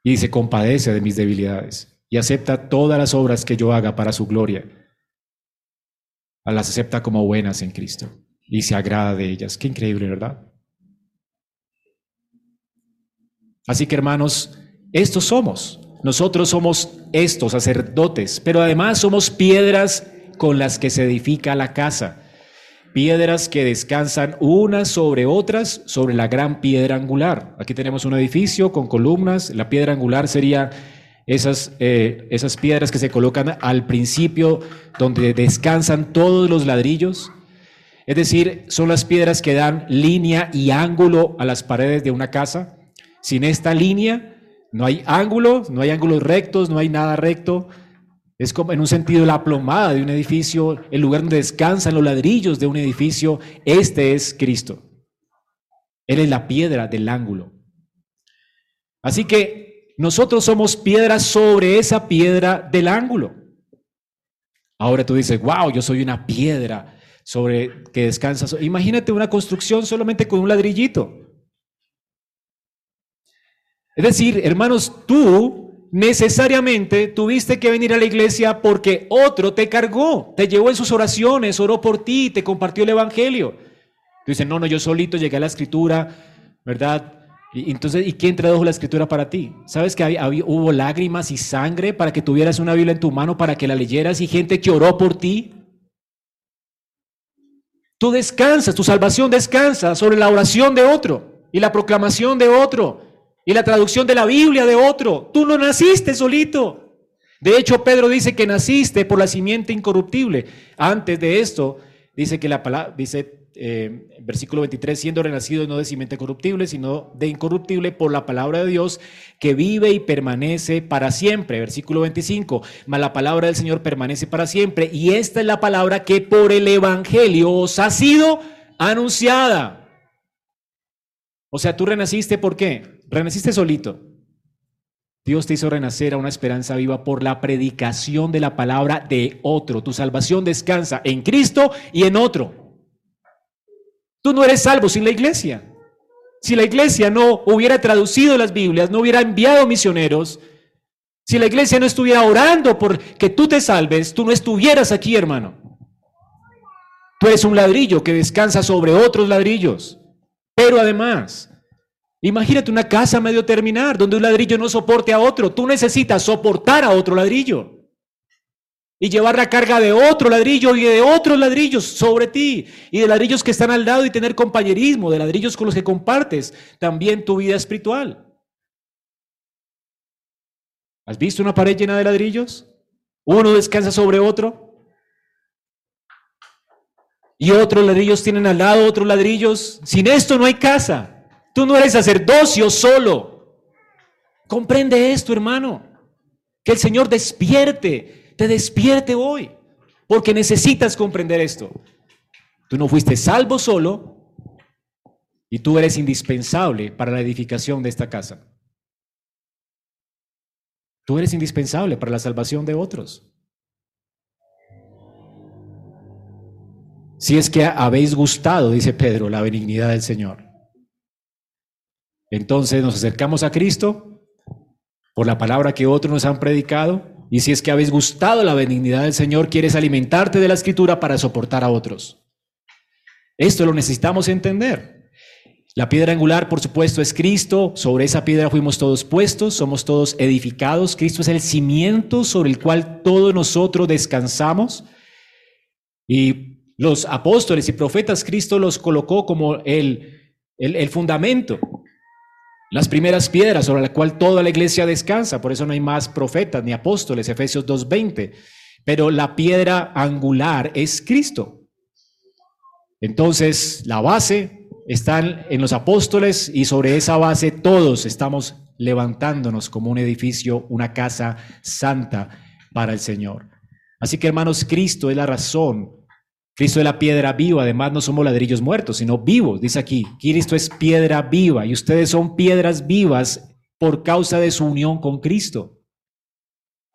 y se compadece de mis debilidades y acepta todas las obras que yo haga para su gloria. Las acepta como buenas en Cristo y se agrada de ellas. Qué increíble, ¿verdad? Así que hermanos, estos somos. Nosotros somos estos sacerdotes, pero además somos piedras con las que se edifica la casa, piedras que descansan unas sobre otras sobre la gran piedra angular. Aquí tenemos un edificio con columnas, la piedra angular sería esas, eh, esas piedras que se colocan al principio donde descansan todos los ladrillos. Es decir, son las piedras que dan línea y ángulo a las paredes de una casa. Sin esta línea no hay ángulo, no hay ángulos rectos, no hay nada recto. Es como en un sentido la plomada de un edificio, el lugar donde descansan los ladrillos de un edificio. Este es Cristo. Él es la piedra del ángulo. Así que nosotros somos piedras sobre esa piedra del ángulo. Ahora tú dices, wow, yo soy una piedra sobre que descansa. Imagínate una construcción solamente con un ladrillito. Es decir, hermanos, tú necesariamente tuviste que venir a la iglesia porque otro te cargó, te llevó en sus oraciones, oró por ti, te compartió el evangelio. Tú dices, no, no, yo solito llegué a la escritura, ¿verdad? Y entonces, ¿y quién tradujo la escritura para ti? ¿Sabes que hubo lágrimas y sangre para que tuvieras una Biblia en tu mano, para que la leyeras y gente que oró por ti? Tú descansas, tu salvación descansa sobre la oración de otro y la proclamación de otro y la traducción de la Biblia de otro. Tú no naciste solito. De hecho, Pedro dice que naciste por la simiente incorruptible. Antes de esto, dice que la palabra, dice eh, versículo 23, siendo renacido no de simiente corruptible, sino de incorruptible por la palabra de Dios que vive y permanece para siempre. Versículo 25, mas la palabra del Señor permanece para siempre. Y esta es la palabra que por el Evangelio os ha sido anunciada. O sea, tú renaciste ¿por qué? Renaciste solito. Dios te hizo renacer a una esperanza viva por la predicación de la palabra de otro. Tu salvación descansa en Cristo y en otro. Tú no eres salvo sin la iglesia. Si la iglesia no hubiera traducido las Biblias, no hubiera enviado misioneros, si la iglesia no estuviera orando por que tú te salves, tú no estuvieras aquí, hermano. Tú eres un ladrillo que descansa sobre otros ladrillos. Pero además, imagínate una casa medio terminar donde un ladrillo no soporte a otro. Tú necesitas soportar a otro ladrillo y llevar la carga de otro ladrillo y de otros ladrillos sobre ti y de ladrillos que están al lado y tener compañerismo, de ladrillos con los que compartes también tu vida espiritual. ¿Has visto una pared llena de ladrillos? Uno descansa sobre otro. Y otros ladrillos tienen al lado otros ladrillos. Sin esto no hay casa. Tú no eres sacerdocio solo. Comprende esto, hermano. Que el Señor despierte te despierte hoy, porque necesitas comprender esto. Tú no fuiste salvo solo y tú eres indispensable para la edificación de esta casa. Tú eres indispensable para la salvación de otros. Si es que habéis gustado, dice Pedro, la benignidad del Señor. Entonces nos acercamos a Cristo por la palabra que otros nos han predicado y si es que habéis gustado la benignidad del Señor, quieres alimentarte de la escritura para soportar a otros. Esto lo necesitamos entender. La piedra angular, por supuesto, es Cristo. Sobre esa piedra fuimos todos puestos, somos todos edificados. Cristo es el cimiento sobre el cual todos nosotros descansamos. Y los apóstoles y profetas, Cristo los colocó como el, el, el fundamento las primeras piedras sobre las cual toda la iglesia descansa, por eso no hay más profetas ni apóstoles, Efesios 2.20, pero la piedra angular es Cristo. Entonces, la base está en los apóstoles y sobre esa base todos estamos levantándonos como un edificio, una casa santa para el Señor. Así que hermanos, Cristo es la razón Cristo es la piedra viva, además no somos ladrillos muertos, sino vivos, dice aquí. Cristo es piedra viva y ustedes son piedras vivas por causa de su unión con Cristo.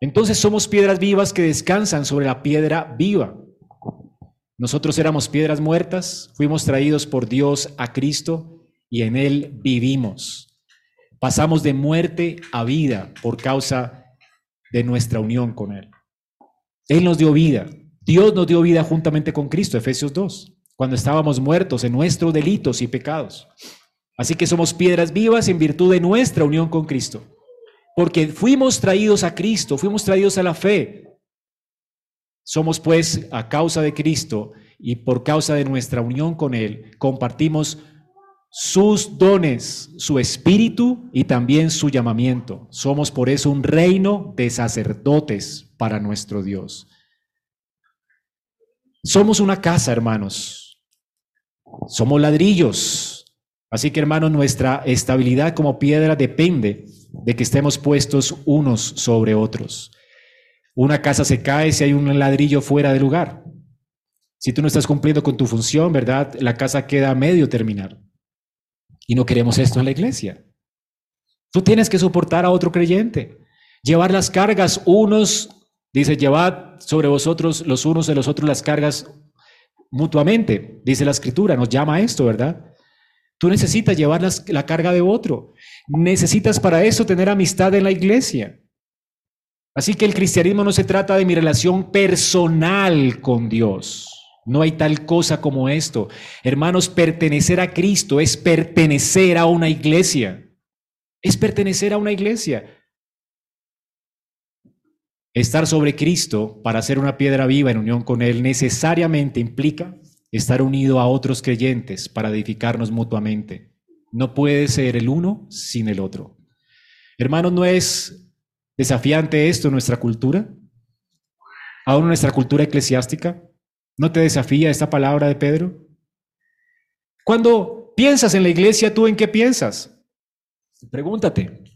Entonces somos piedras vivas que descansan sobre la piedra viva. Nosotros éramos piedras muertas, fuimos traídos por Dios a Cristo y en Él vivimos. Pasamos de muerte a vida por causa de nuestra unión con Él. Él nos dio vida, Dios nos dio vida juntamente con Cristo, Efesios 2, cuando estábamos muertos en nuestros delitos y pecados. Así que somos piedras vivas en virtud de nuestra unión con Cristo. Porque fuimos traídos a Cristo, fuimos traídos a la fe. Somos pues a causa de Cristo y por causa de nuestra unión con Él, compartimos sus dones, su espíritu y también su llamamiento. Somos por eso un reino de sacerdotes para nuestro Dios. Somos una casa, hermanos. Somos ladrillos. Así que, hermanos, nuestra estabilidad como piedra depende de que estemos puestos unos sobre otros. Una casa se cae si hay un ladrillo fuera de lugar. Si tú no estás cumpliendo con tu función, ¿verdad? La casa queda a medio terminar. Y no queremos esto en la iglesia. Tú tienes que soportar a otro creyente, llevar las cargas unos Dice, llevad sobre vosotros los unos de los otros las cargas mutuamente. Dice la escritura, nos llama a esto, ¿verdad? Tú necesitas llevar la carga de otro. Necesitas para eso tener amistad en la iglesia. Así que el cristianismo no se trata de mi relación personal con Dios. No hay tal cosa como esto. Hermanos, pertenecer a Cristo es pertenecer a una iglesia. Es pertenecer a una iglesia. Estar sobre Cristo para ser una piedra viva en unión con Él necesariamente implica estar unido a otros creyentes para edificarnos mutuamente. No puede ser el uno sin el otro. Hermanos, ¿no es desafiante esto en nuestra cultura? Aún en nuestra cultura eclesiástica. ¿No te desafía esta palabra de Pedro? Cuando piensas en la iglesia, ¿tú en qué piensas? Pregúntate.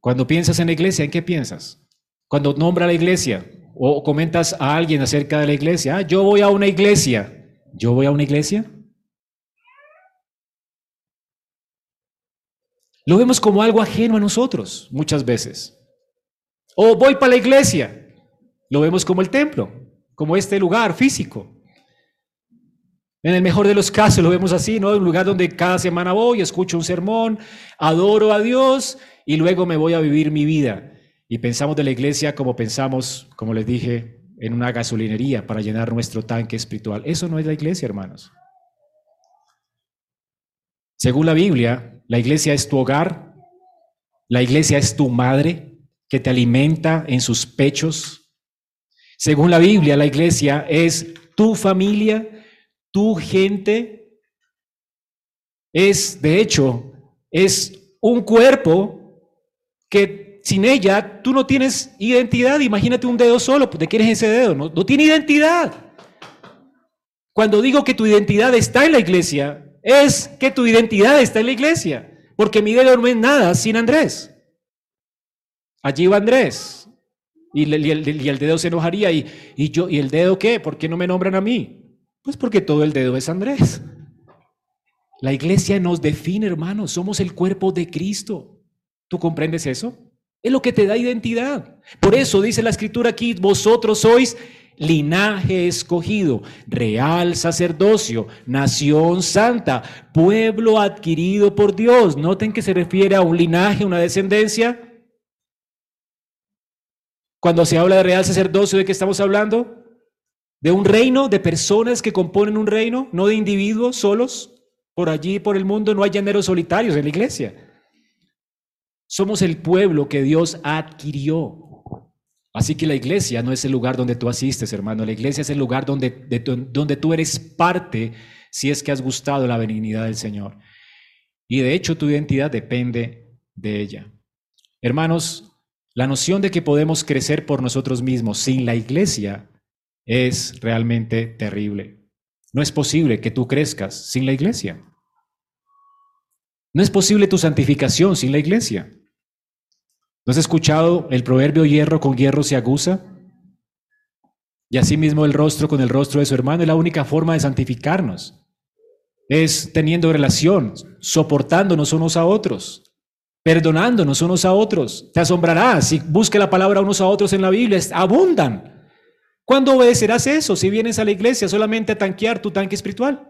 Cuando piensas en la iglesia, ¿en qué piensas? Cuando nombra la iglesia o comentas a alguien acerca de la iglesia, ah, yo voy a una iglesia, ¿yo voy a una iglesia? Lo vemos como algo ajeno a nosotros muchas veces. O voy para la iglesia, lo vemos como el templo, como este lugar físico. En el mejor de los casos lo vemos así, ¿no? Un lugar donde cada semana voy, escucho un sermón, adoro a Dios y luego me voy a vivir mi vida. Y pensamos de la iglesia como pensamos, como les dije, en una gasolinería para llenar nuestro tanque espiritual. Eso no es la iglesia, hermanos. Según la Biblia, la iglesia es tu hogar, la iglesia es tu madre que te alimenta en sus pechos. Según la Biblia, la iglesia es tu familia, tu gente. Es, de hecho, es un cuerpo que sin ella tú no tienes identidad. Imagínate un dedo solo, ¿de quién es ese dedo? No, no tiene identidad. Cuando digo que tu identidad está en la iglesia, es que tu identidad está en la iglesia. Porque mi dedo no es nada sin Andrés. Allí va Andrés. Y, el, dedo se enojaría. Y, y, yo, ¿Y el dedo qué? ¿Por qué no me nombran a mí? Pues porque todo el dedo es Andrés. La iglesia nos define, hermanos. Somos el cuerpo de Cristo. ¿Tú comprendes eso? Es lo que te da identidad. Por eso dice la escritura aquí, vosotros sois linaje escogido, real sacerdocio, nación santa, pueblo adquirido por Dios. Noten que se refiere a un linaje, una descendencia. Cuando se habla de real sacerdocio, ¿de qué estamos hablando? De un reino, de personas que componen un reino, no de individuos solos. Por allí, por el mundo, no hay llaneros solitarios en la iglesia. Somos el pueblo que Dios adquirió. Así que la iglesia no es el lugar donde tú asistes, hermano. La iglesia es el lugar donde, donde tú eres parte si es que has gustado la benignidad del Señor. Y de hecho tu identidad depende de ella. Hermanos, la noción de que podemos crecer por nosotros mismos sin la iglesia es realmente terrible. No es posible que tú crezcas sin la iglesia. No es posible tu santificación sin la iglesia. ¿No has escuchado el proverbio hierro con hierro se aguza? Y asimismo el rostro con el rostro de su hermano es la única forma de santificarnos. Es teniendo relación, soportándonos unos a otros, perdonándonos unos a otros. Te asombrarás si busque la palabra unos a otros en la Biblia, abundan. ¿Cuándo obedecerás eso si vienes a la iglesia solamente a tanquear tu tanque espiritual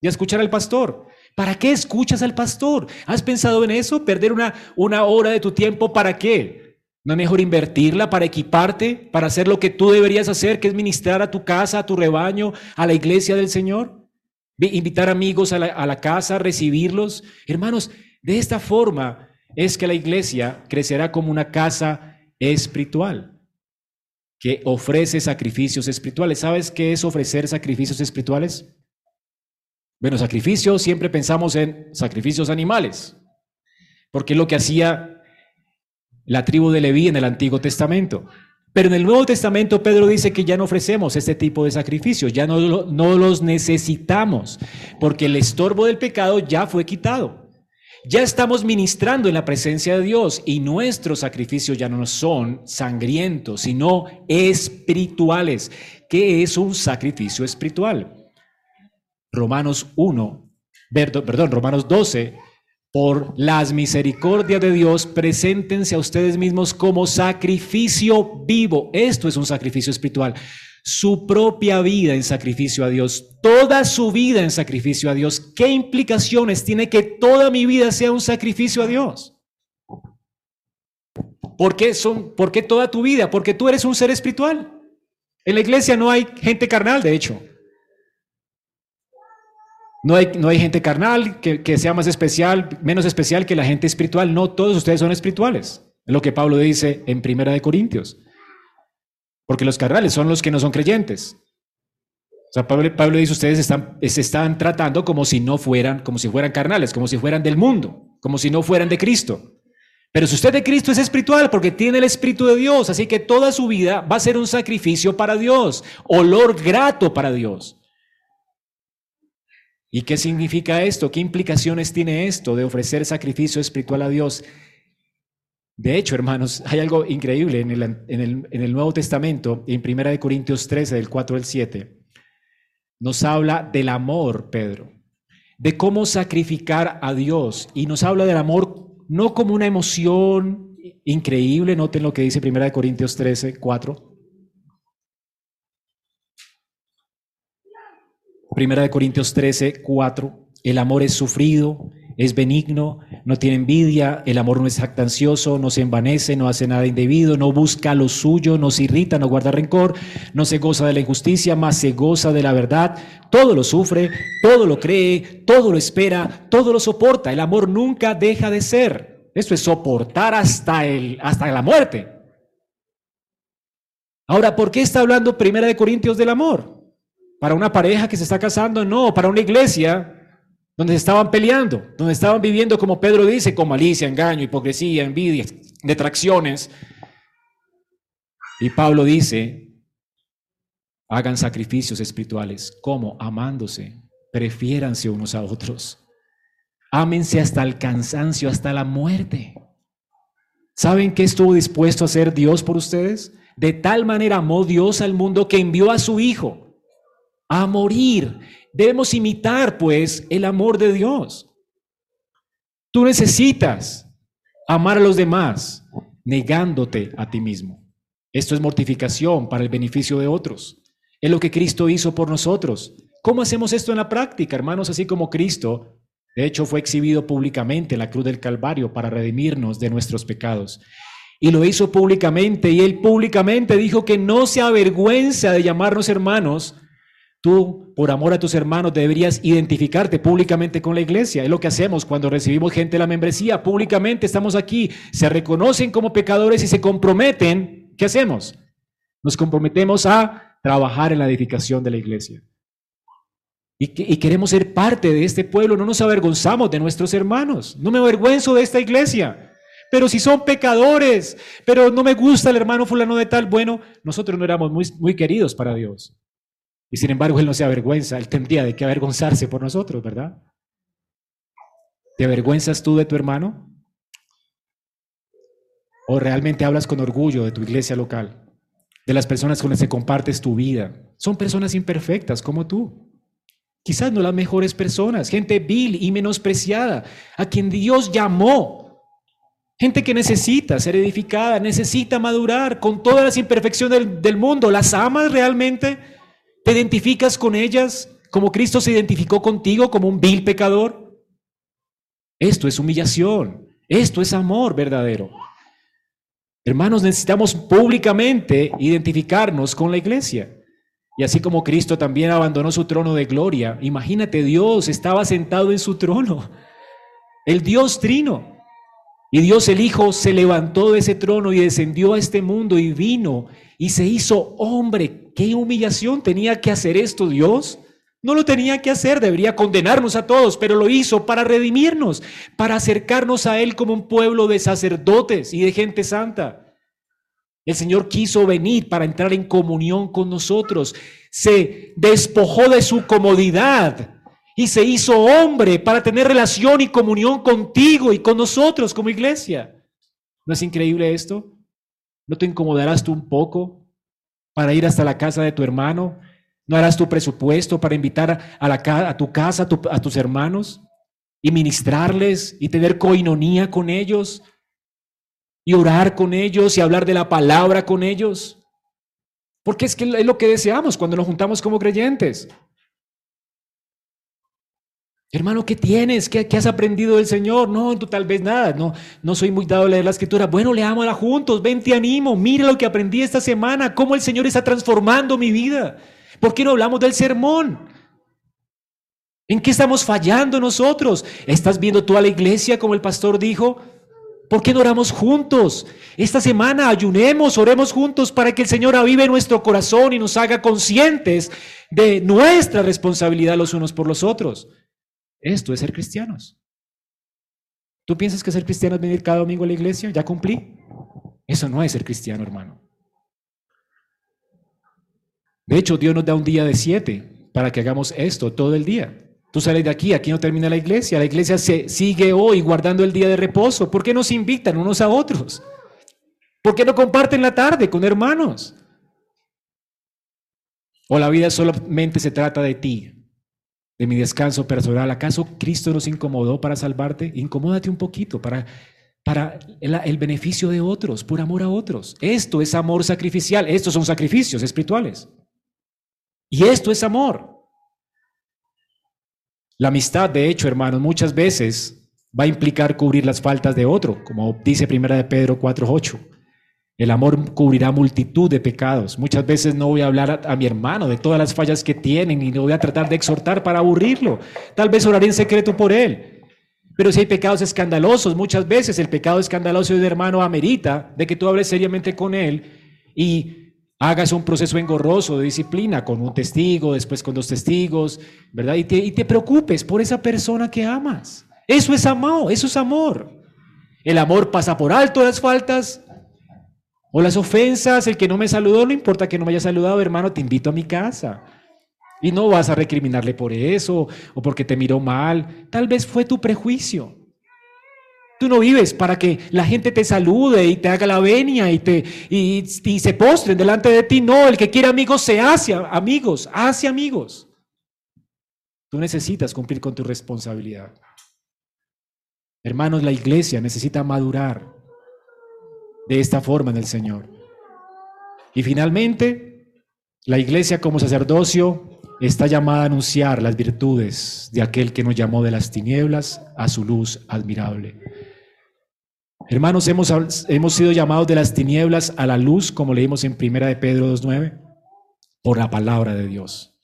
y a escuchar al pastor? ¿Para qué escuchas al pastor? ¿Has pensado en eso? ¿Perder una, una hora de tu tiempo para qué? ¿No es mejor invertirla para equiparte, para hacer lo que tú deberías hacer, que es ministrar a tu casa, a tu rebaño, a la iglesia del Señor? Invitar amigos a la, a la casa, recibirlos. Hermanos, de esta forma es que la iglesia crecerá como una casa espiritual que ofrece sacrificios espirituales. ¿Sabes qué es ofrecer sacrificios espirituales? Bueno, sacrificio, siempre pensamos en sacrificios animales, porque es lo que hacía la tribu de Leví en el Antiguo Testamento. Pero en el Nuevo Testamento Pedro dice que ya no ofrecemos este tipo de sacrificios, ya no, no los necesitamos, porque el estorbo del pecado ya fue quitado. Ya estamos ministrando en la presencia de Dios y nuestros sacrificios ya no son sangrientos, sino espirituales. ¿Qué es un sacrificio espiritual? Romanos 1, perdón, Romanos 12, por las misericordias de Dios, preséntense a ustedes mismos como sacrificio vivo. Esto es un sacrificio espiritual. Su propia vida en sacrificio a Dios, toda su vida en sacrificio a Dios. ¿Qué implicaciones tiene que toda mi vida sea un sacrificio a Dios? ¿Por qué, son, ¿Por qué toda tu vida? Porque tú eres un ser espiritual. En la iglesia no hay gente carnal, de hecho. No hay, no hay gente carnal que, sea más especial, menos especial que la gente espiritual. No, todos ustedes son espirituales. Es lo que Pablo dice en Primera de Corintios. Porque los carnales son los que no son creyentes. O sea, Pablo, Pablo dice, ustedes están, se están tratando como si no fueran, como si fueran carnales, como si fueran del mundo, como si no fueran de Cristo. Pero si usted de Cristo es espiritual porque tiene el Espíritu de Dios, así que toda su vida va a ser un sacrificio para Dios, olor grato para Dios. ¿Y qué significa esto? ¿Qué implicaciones tiene esto de ofrecer sacrificio espiritual a Dios? De hecho, hermanos, hay algo increíble en el, Nuevo Testamento, en 1 Corintios 13, del 4 al 7. Nos habla del amor, Pedro, de cómo sacrificar a Dios. Y nos habla del amor no como una emoción increíble, noten lo que dice 1 Corintios 13, 4 Primera de Corintios 13, 4. El amor es sufrido, es benigno, no tiene envidia, el amor no es jactancioso, no se envanece, no hace nada indebido, no busca lo suyo, no se irrita, no guarda rencor, no se goza de la injusticia, más se goza de la verdad. Todo lo sufre, todo lo cree, todo lo espera, todo lo soporta. El amor nunca deja de ser. Esto es soportar hasta, el, hasta la muerte. Ahora, ¿por qué está hablando Primera de Corintios del amor? ¿Para una pareja que se está casando? No, para una iglesia donde se estaban peleando, donde estaban viviendo, como Pedro dice, con malicia, engaño, hipocresía, envidia, detracciones. Y Pablo dice, hagan sacrificios espirituales, como amándose, prefiéranse unos a otros, ámense hasta el cansancio, hasta la muerte. ¿Saben qué estuvo dispuesto a hacer Dios por ustedes? De tal manera amó Dios al mundo que envió a su Hijo a morir Debemos imitar, pues, el amor de Dios. Tú necesitas amar a los demás negándote a ti mismo. Esto es mortificación para el beneficio de otros. Es lo que Cristo hizo por nosotros. ¿Cómo hacemos esto en la práctica, hermanos? Así como Cristo, de hecho, fue exhibido públicamente en la cruz del Calvario para redimirnos de nuestros pecados. Y lo hizo públicamente y él públicamente dijo que no se avergüenza de llamarnos hermanos Tú, por amor a tus hermanos, deberías identificarte públicamente con la iglesia. Es lo que hacemos cuando recibimos gente de la membresía. Públicamente estamos aquí, se reconocen como pecadores y se comprometen. ¿Qué hacemos? Nos comprometemos a trabajar en la edificación de la iglesia. Y, queremos ser parte de este pueblo, no nos avergonzamos de nuestros hermanos. No me avergüenzo de esta iglesia. Pero si son pecadores, pero no me gusta el hermano fulano de tal, bueno, nosotros no éramos muy, muy queridos para Dios. Y sin embargo, Él no se avergüenza, Él tendría de qué avergonzarse por nosotros, ¿verdad? ¿Te avergüenzas tú de tu hermano? ¿O realmente hablas con orgullo de tu iglesia local? De las personas con las que compartes tu vida. Son personas imperfectas como tú. Quizás no las mejores personas, gente vil y menospreciada, a quien Dios llamó. Gente que necesita ser edificada, necesita madurar con todas las imperfecciones del, del mundo. ¿Las amas realmente? ¿Te identificas con ellas como Cristo se identificó contigo como un vil pecador? Esto es humillación, esto es amor verdadero. Hermanos, necesitamos públicamente identificarnos con la iglesia. Y así como Cristo también abandonó su trono de gloria, imagínate, Dios estaba sentado en su trono, el Dios trino. Y Dios el Hijo se levantó de ese trono y descendió a este mundo y vino y se hizo hombre. ¿Qué humillación tenía que hacer esto Dios? No lo tenía que hacer, debería condenarnos a todos, pero lo hizo para redimirnos, para acercarnos a Él como un pueblo de sacerdotes y de gente santa. El Señor quiso venir para entrar en comunión con nosotros. Se despojó de su comodidad y se hizo hombre para tener relación y comunión contigo y con nosotros como iglesia. ¿No es increíble esto? ¿No te incomodarás tú un poco para ir hasta la casa de tu hermano? ¿No harás tu presupuesto para invitar a, la, tu casa a, a tus hermanos y ministrarles y tener coinonía con ellos y orar con ellos y hablar de la palabra con ellos? Porque es que es lo que deseamos cuando nos juntamos como creyentes. Hermano, ¿qué tienes? ¿Qué, has aprendido del Señor? No, tú tal vez nada. No, no soy muy dado a leer la escritura. Bueno, leámosla juntos. Ven, te animo. Mira lo que aprendí esta semana. Cómo el Señor está transformando mi vida. ¿Por qué no hablamos del sermón? ¿En qué estamos fallando nosotros? ¿Estás viendo tú a la iglesia como el pastor dijo? ¿Por qué no oramos juntos? Esta semana ayunemos, oremos juntos para que el Señor avive nuestro corazón y nos haga conscientes de nuestra responsabilidad los unos por los otros. Esto es ser cristianos. ¿Tú piensas que ser cristiano es venir cada domingo a la iglesia? ¿Ya cumplí? Eso no es ser cristiano, hermano. De hecho, Dios nos da un día de siete para que hagamos esto todo el día. Tú sales de aquí, aquí no termina la iglesia. La iglesia se sigue hoy guardando el día de reposo. ¿Por qué nos invitan unos a otros? ¿Por qué no comparten la tarde con hermanos? ¿O la vida solamente se trata de ti? De mi descanso personal. ¿Acaso Cristo nos incomodó para salvarte? Incomódate un poquito para, para el, beneficio de otros, por amor a otros. Esto es amor sacrificial. Estos son sacrificios espirituales. Y esto es amor. La amistad, de hecho, hermanos, muchas veces va a implicar cubrir las faltas de otro, como dice primera de Pedro 4:8. El amor cubrirá multitud de pecados. Muchas veces no voy a hablar a, mi hermano de todas las fallas que tienen y no voy a tratar de exhortar para aburrirlo. Tal vez oraré en secreto por él. Pero si hay pecados escandalosos, muchas veces el pecado escandaloso de hermano amerita de que tú hables seriamente con él y hagas un proceso engorroso de disciplina con un testigo, después con dos testigos, ¿verdad? Y te, y te preocupes por esa persona que amas. Eso es amor, eso es amor. El amor pasa por alto las faltas o las ofensas, el que no me saludó, no importa que no me haya saludado, hermano, te invito a mi casa. Y no vas a recriminarle por eso o porque te miró mal. Tal vez fue tu prejuicio. Tú no vives para que la gente te salude y te haga la venia y, te, y, se postren delante de ti. No, el que quiere amigos se hace amigos, hace amigos. Tú necesitas cumplir con tu responsabilidad. Hermanos, la iglesia necesita madurar de esta forma en el Señor. Y finalmente, la iglesia como sacerdocio está llamada a anunciar las virtudes de aquel que nos llamó de las tinieblas a su luz admirable. Hermanos, hemos, hemos sido llamados de las tinieblas a la luz, como leímos en Primera de Pedro 2.9, por la palabra de Dios.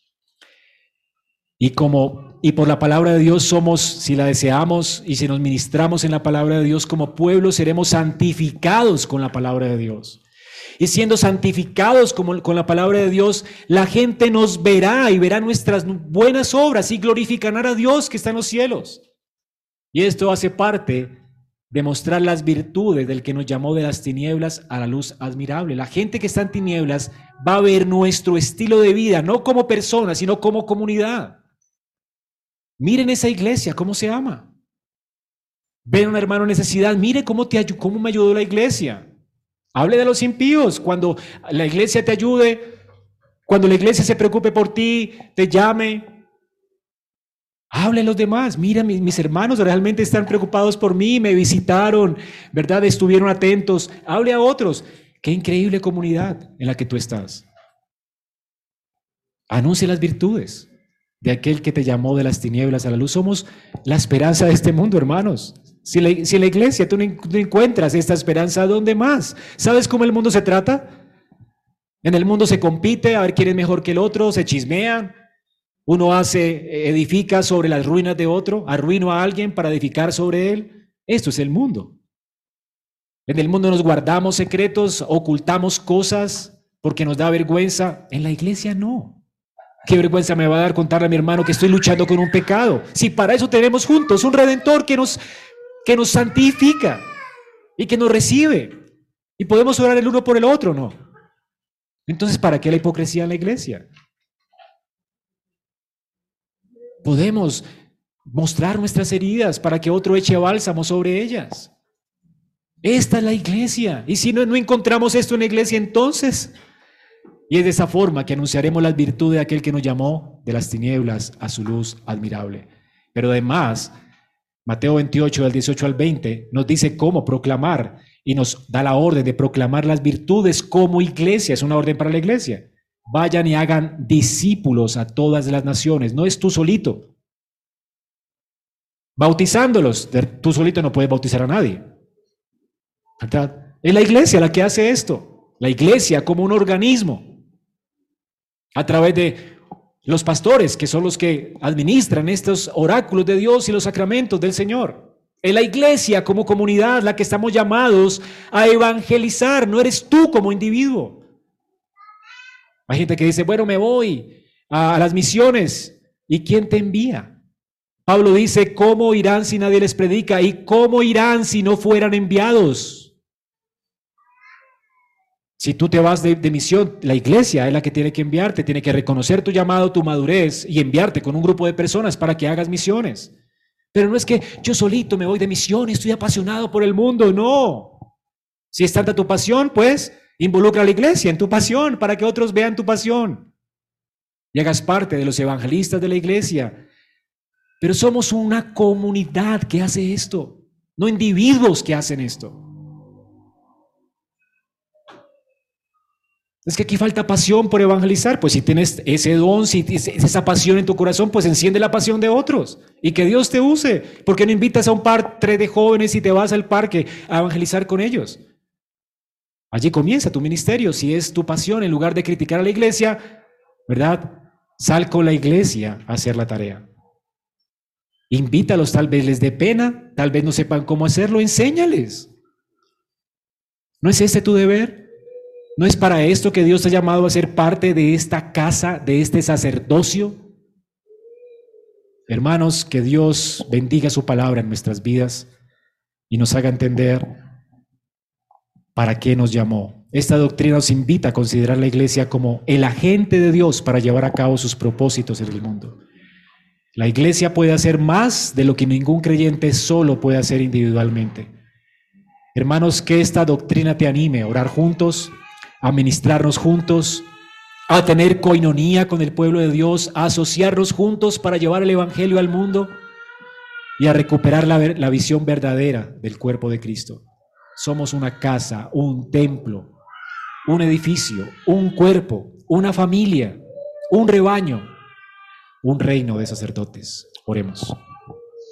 Y como y por la palabra de Dios somos, si la deseamos y si nos ministramos en la palabra de Dios como pueblo, seremos santificados con la palabra de Dios. Y siendo santificados con la palabra de Dios, la gente nos verá y verá nuestras buenas obras y glorificará a Dios que está en los cielos. Y esto hace parte de mostrar las virtudes del que nos llamó de las tinieblas a la luz admirable. La gente que está en tinieblas va a ver nuestro estilo de vida, no como personas, sino como comunidad. Miren esa iglesia, cómo se ama. Ven a un hermano en necesidad, mire cómo, te, me ayudó la iglesia. Hable de los impíos. Cuando la iglesia te ayude, cuando la iglesia se preocupe por ti, te llame. Hable a los demás. Mira, mis, mis hermanos realmente están preocupados por mí, me visitaron, ¿verdad? Estuvieron atentos. Hable a otros. Qué increíble comunidad en la que tú estás. Anuncie las virtudes de aquel que te llamó de las tinieblas a la luz. Somos la esperanza de este mundo, hermanos. Si la, en la iglesia tú no, encuentras esta esperanza, ¿dónde más? ¿Sabes cómo el mundo se trata? En el mundo se compite a ver quién es mejor que el otro, se chismean. Uno hace, edifica sobre las ruinas de otro, arruino a alguien para edificar sobre él. Esto es el mundo. En el mundo nos guardamos secretos, ocultamos cosas porque nos da vergüenza. En la iglesia no. Qué vergüenza me va a dar contarle a mi hermano que estoy luchando con un pecado. Si para eso tenemos juntos un redentor que nos, que nos santifica y que nos recibe. Y podemos orar el uno por el otro, ¿no? Entonces, ¿para qué la hipocresía en la iglesia? Podemos mostrar nuestras heridas para que otro eche bálsamo sobre ellas. Esta es la iglesia. Y si no, no encontramos esto en la iglesia, entonces y es de esa forma que anunciaremos las virtudes de aquel que nos llamó de las tinieblas a su luz admirable. Pero además, Mateo 28, del 18 al 20, nos dice cómo proclamar y nos da la orden de proclamar las virtudes como iglesia. Es una orden para la iglesia. Vayan y hagan discípulos a todas las naciones. No es tú solito. Bautizándolos. Tú solito no puedes bautizar a nadie. Es la iglesia la que hace esto. La iglesia como un organismo a través de los pastores, que son los que administran estos oráculos de Dios y los sacramentos del Señor. En la iglesia como comunidad, la que estamos llamados a evangelizar, no eres tú como individuo. Hay gente que dice, bueno, me voy a, las misiones. ¿Y quién te envía? Pablo dice, ¿cómo irán si nadie les predica? ¿Y cómo irán si no fueran enviados? Si tú te vas de, misión, la iglesia es la que tiene que enviarte, tiene que reconocer tu llamado, tu madurez y enviarte con un grupo de personas para que hagas misiones. Pero no es que yo solito me voy de misión y estoy apasionado por el mundo, no. Si es tanta tu pasión, pues involucra a la iglesia en tu pasión para que otros vean tu pasión y hagas parte de los evangelistas de la iglesia. Pero somos una comunidad que hace esto, no individuos que hacen esto. Es que aquí falta pasión por evangelizar. Pues si tienes ese don, si tienes esa pasión en tu corazón, pues enciende la pasión de otros y que Dios te use. ¿Por qué no invitas a un par de jóvenes y te vas al parque a evangelizar con ellos? Allí comienza tu ministerio. Si es tu pasión, en lugar de criticar a la iglesia, ¿verdad? Sal con la iglesia a hacer la tarea. Invítalos, tal vez les dé pena, tal vez no sepan cómo hacerlo, enséñales. ¿No es este tu deber? ¿No es para esto que Dios ha llamado a ser parte de esta casa, de este sacerdocio? Hermanos, que Dios bendiga su palabra en nuestras vidas y nos haga entender para qué nos llamó. Esta doctrina nos invita a considerar la iglesia como el agente de Dios para llevar a cabo sus propósitos en el mundo. La iglesia puede hacer más de lo que ningún creyente solo puede hacer individualmente. Hermanos, que esta doctrina te anime a orar juntos, a ministrarnos juntos, a tener coinonía con el pueblo de Dios, a asociarnos juntos para llevar el Evangelio al mundo y a recuperar la, la visión verdadera del cuerpo de Cristo. Somos una casa, un templo, un edificio, un cuerpo, una familia, un rebaño, un reino de sacerdotes. Oremos.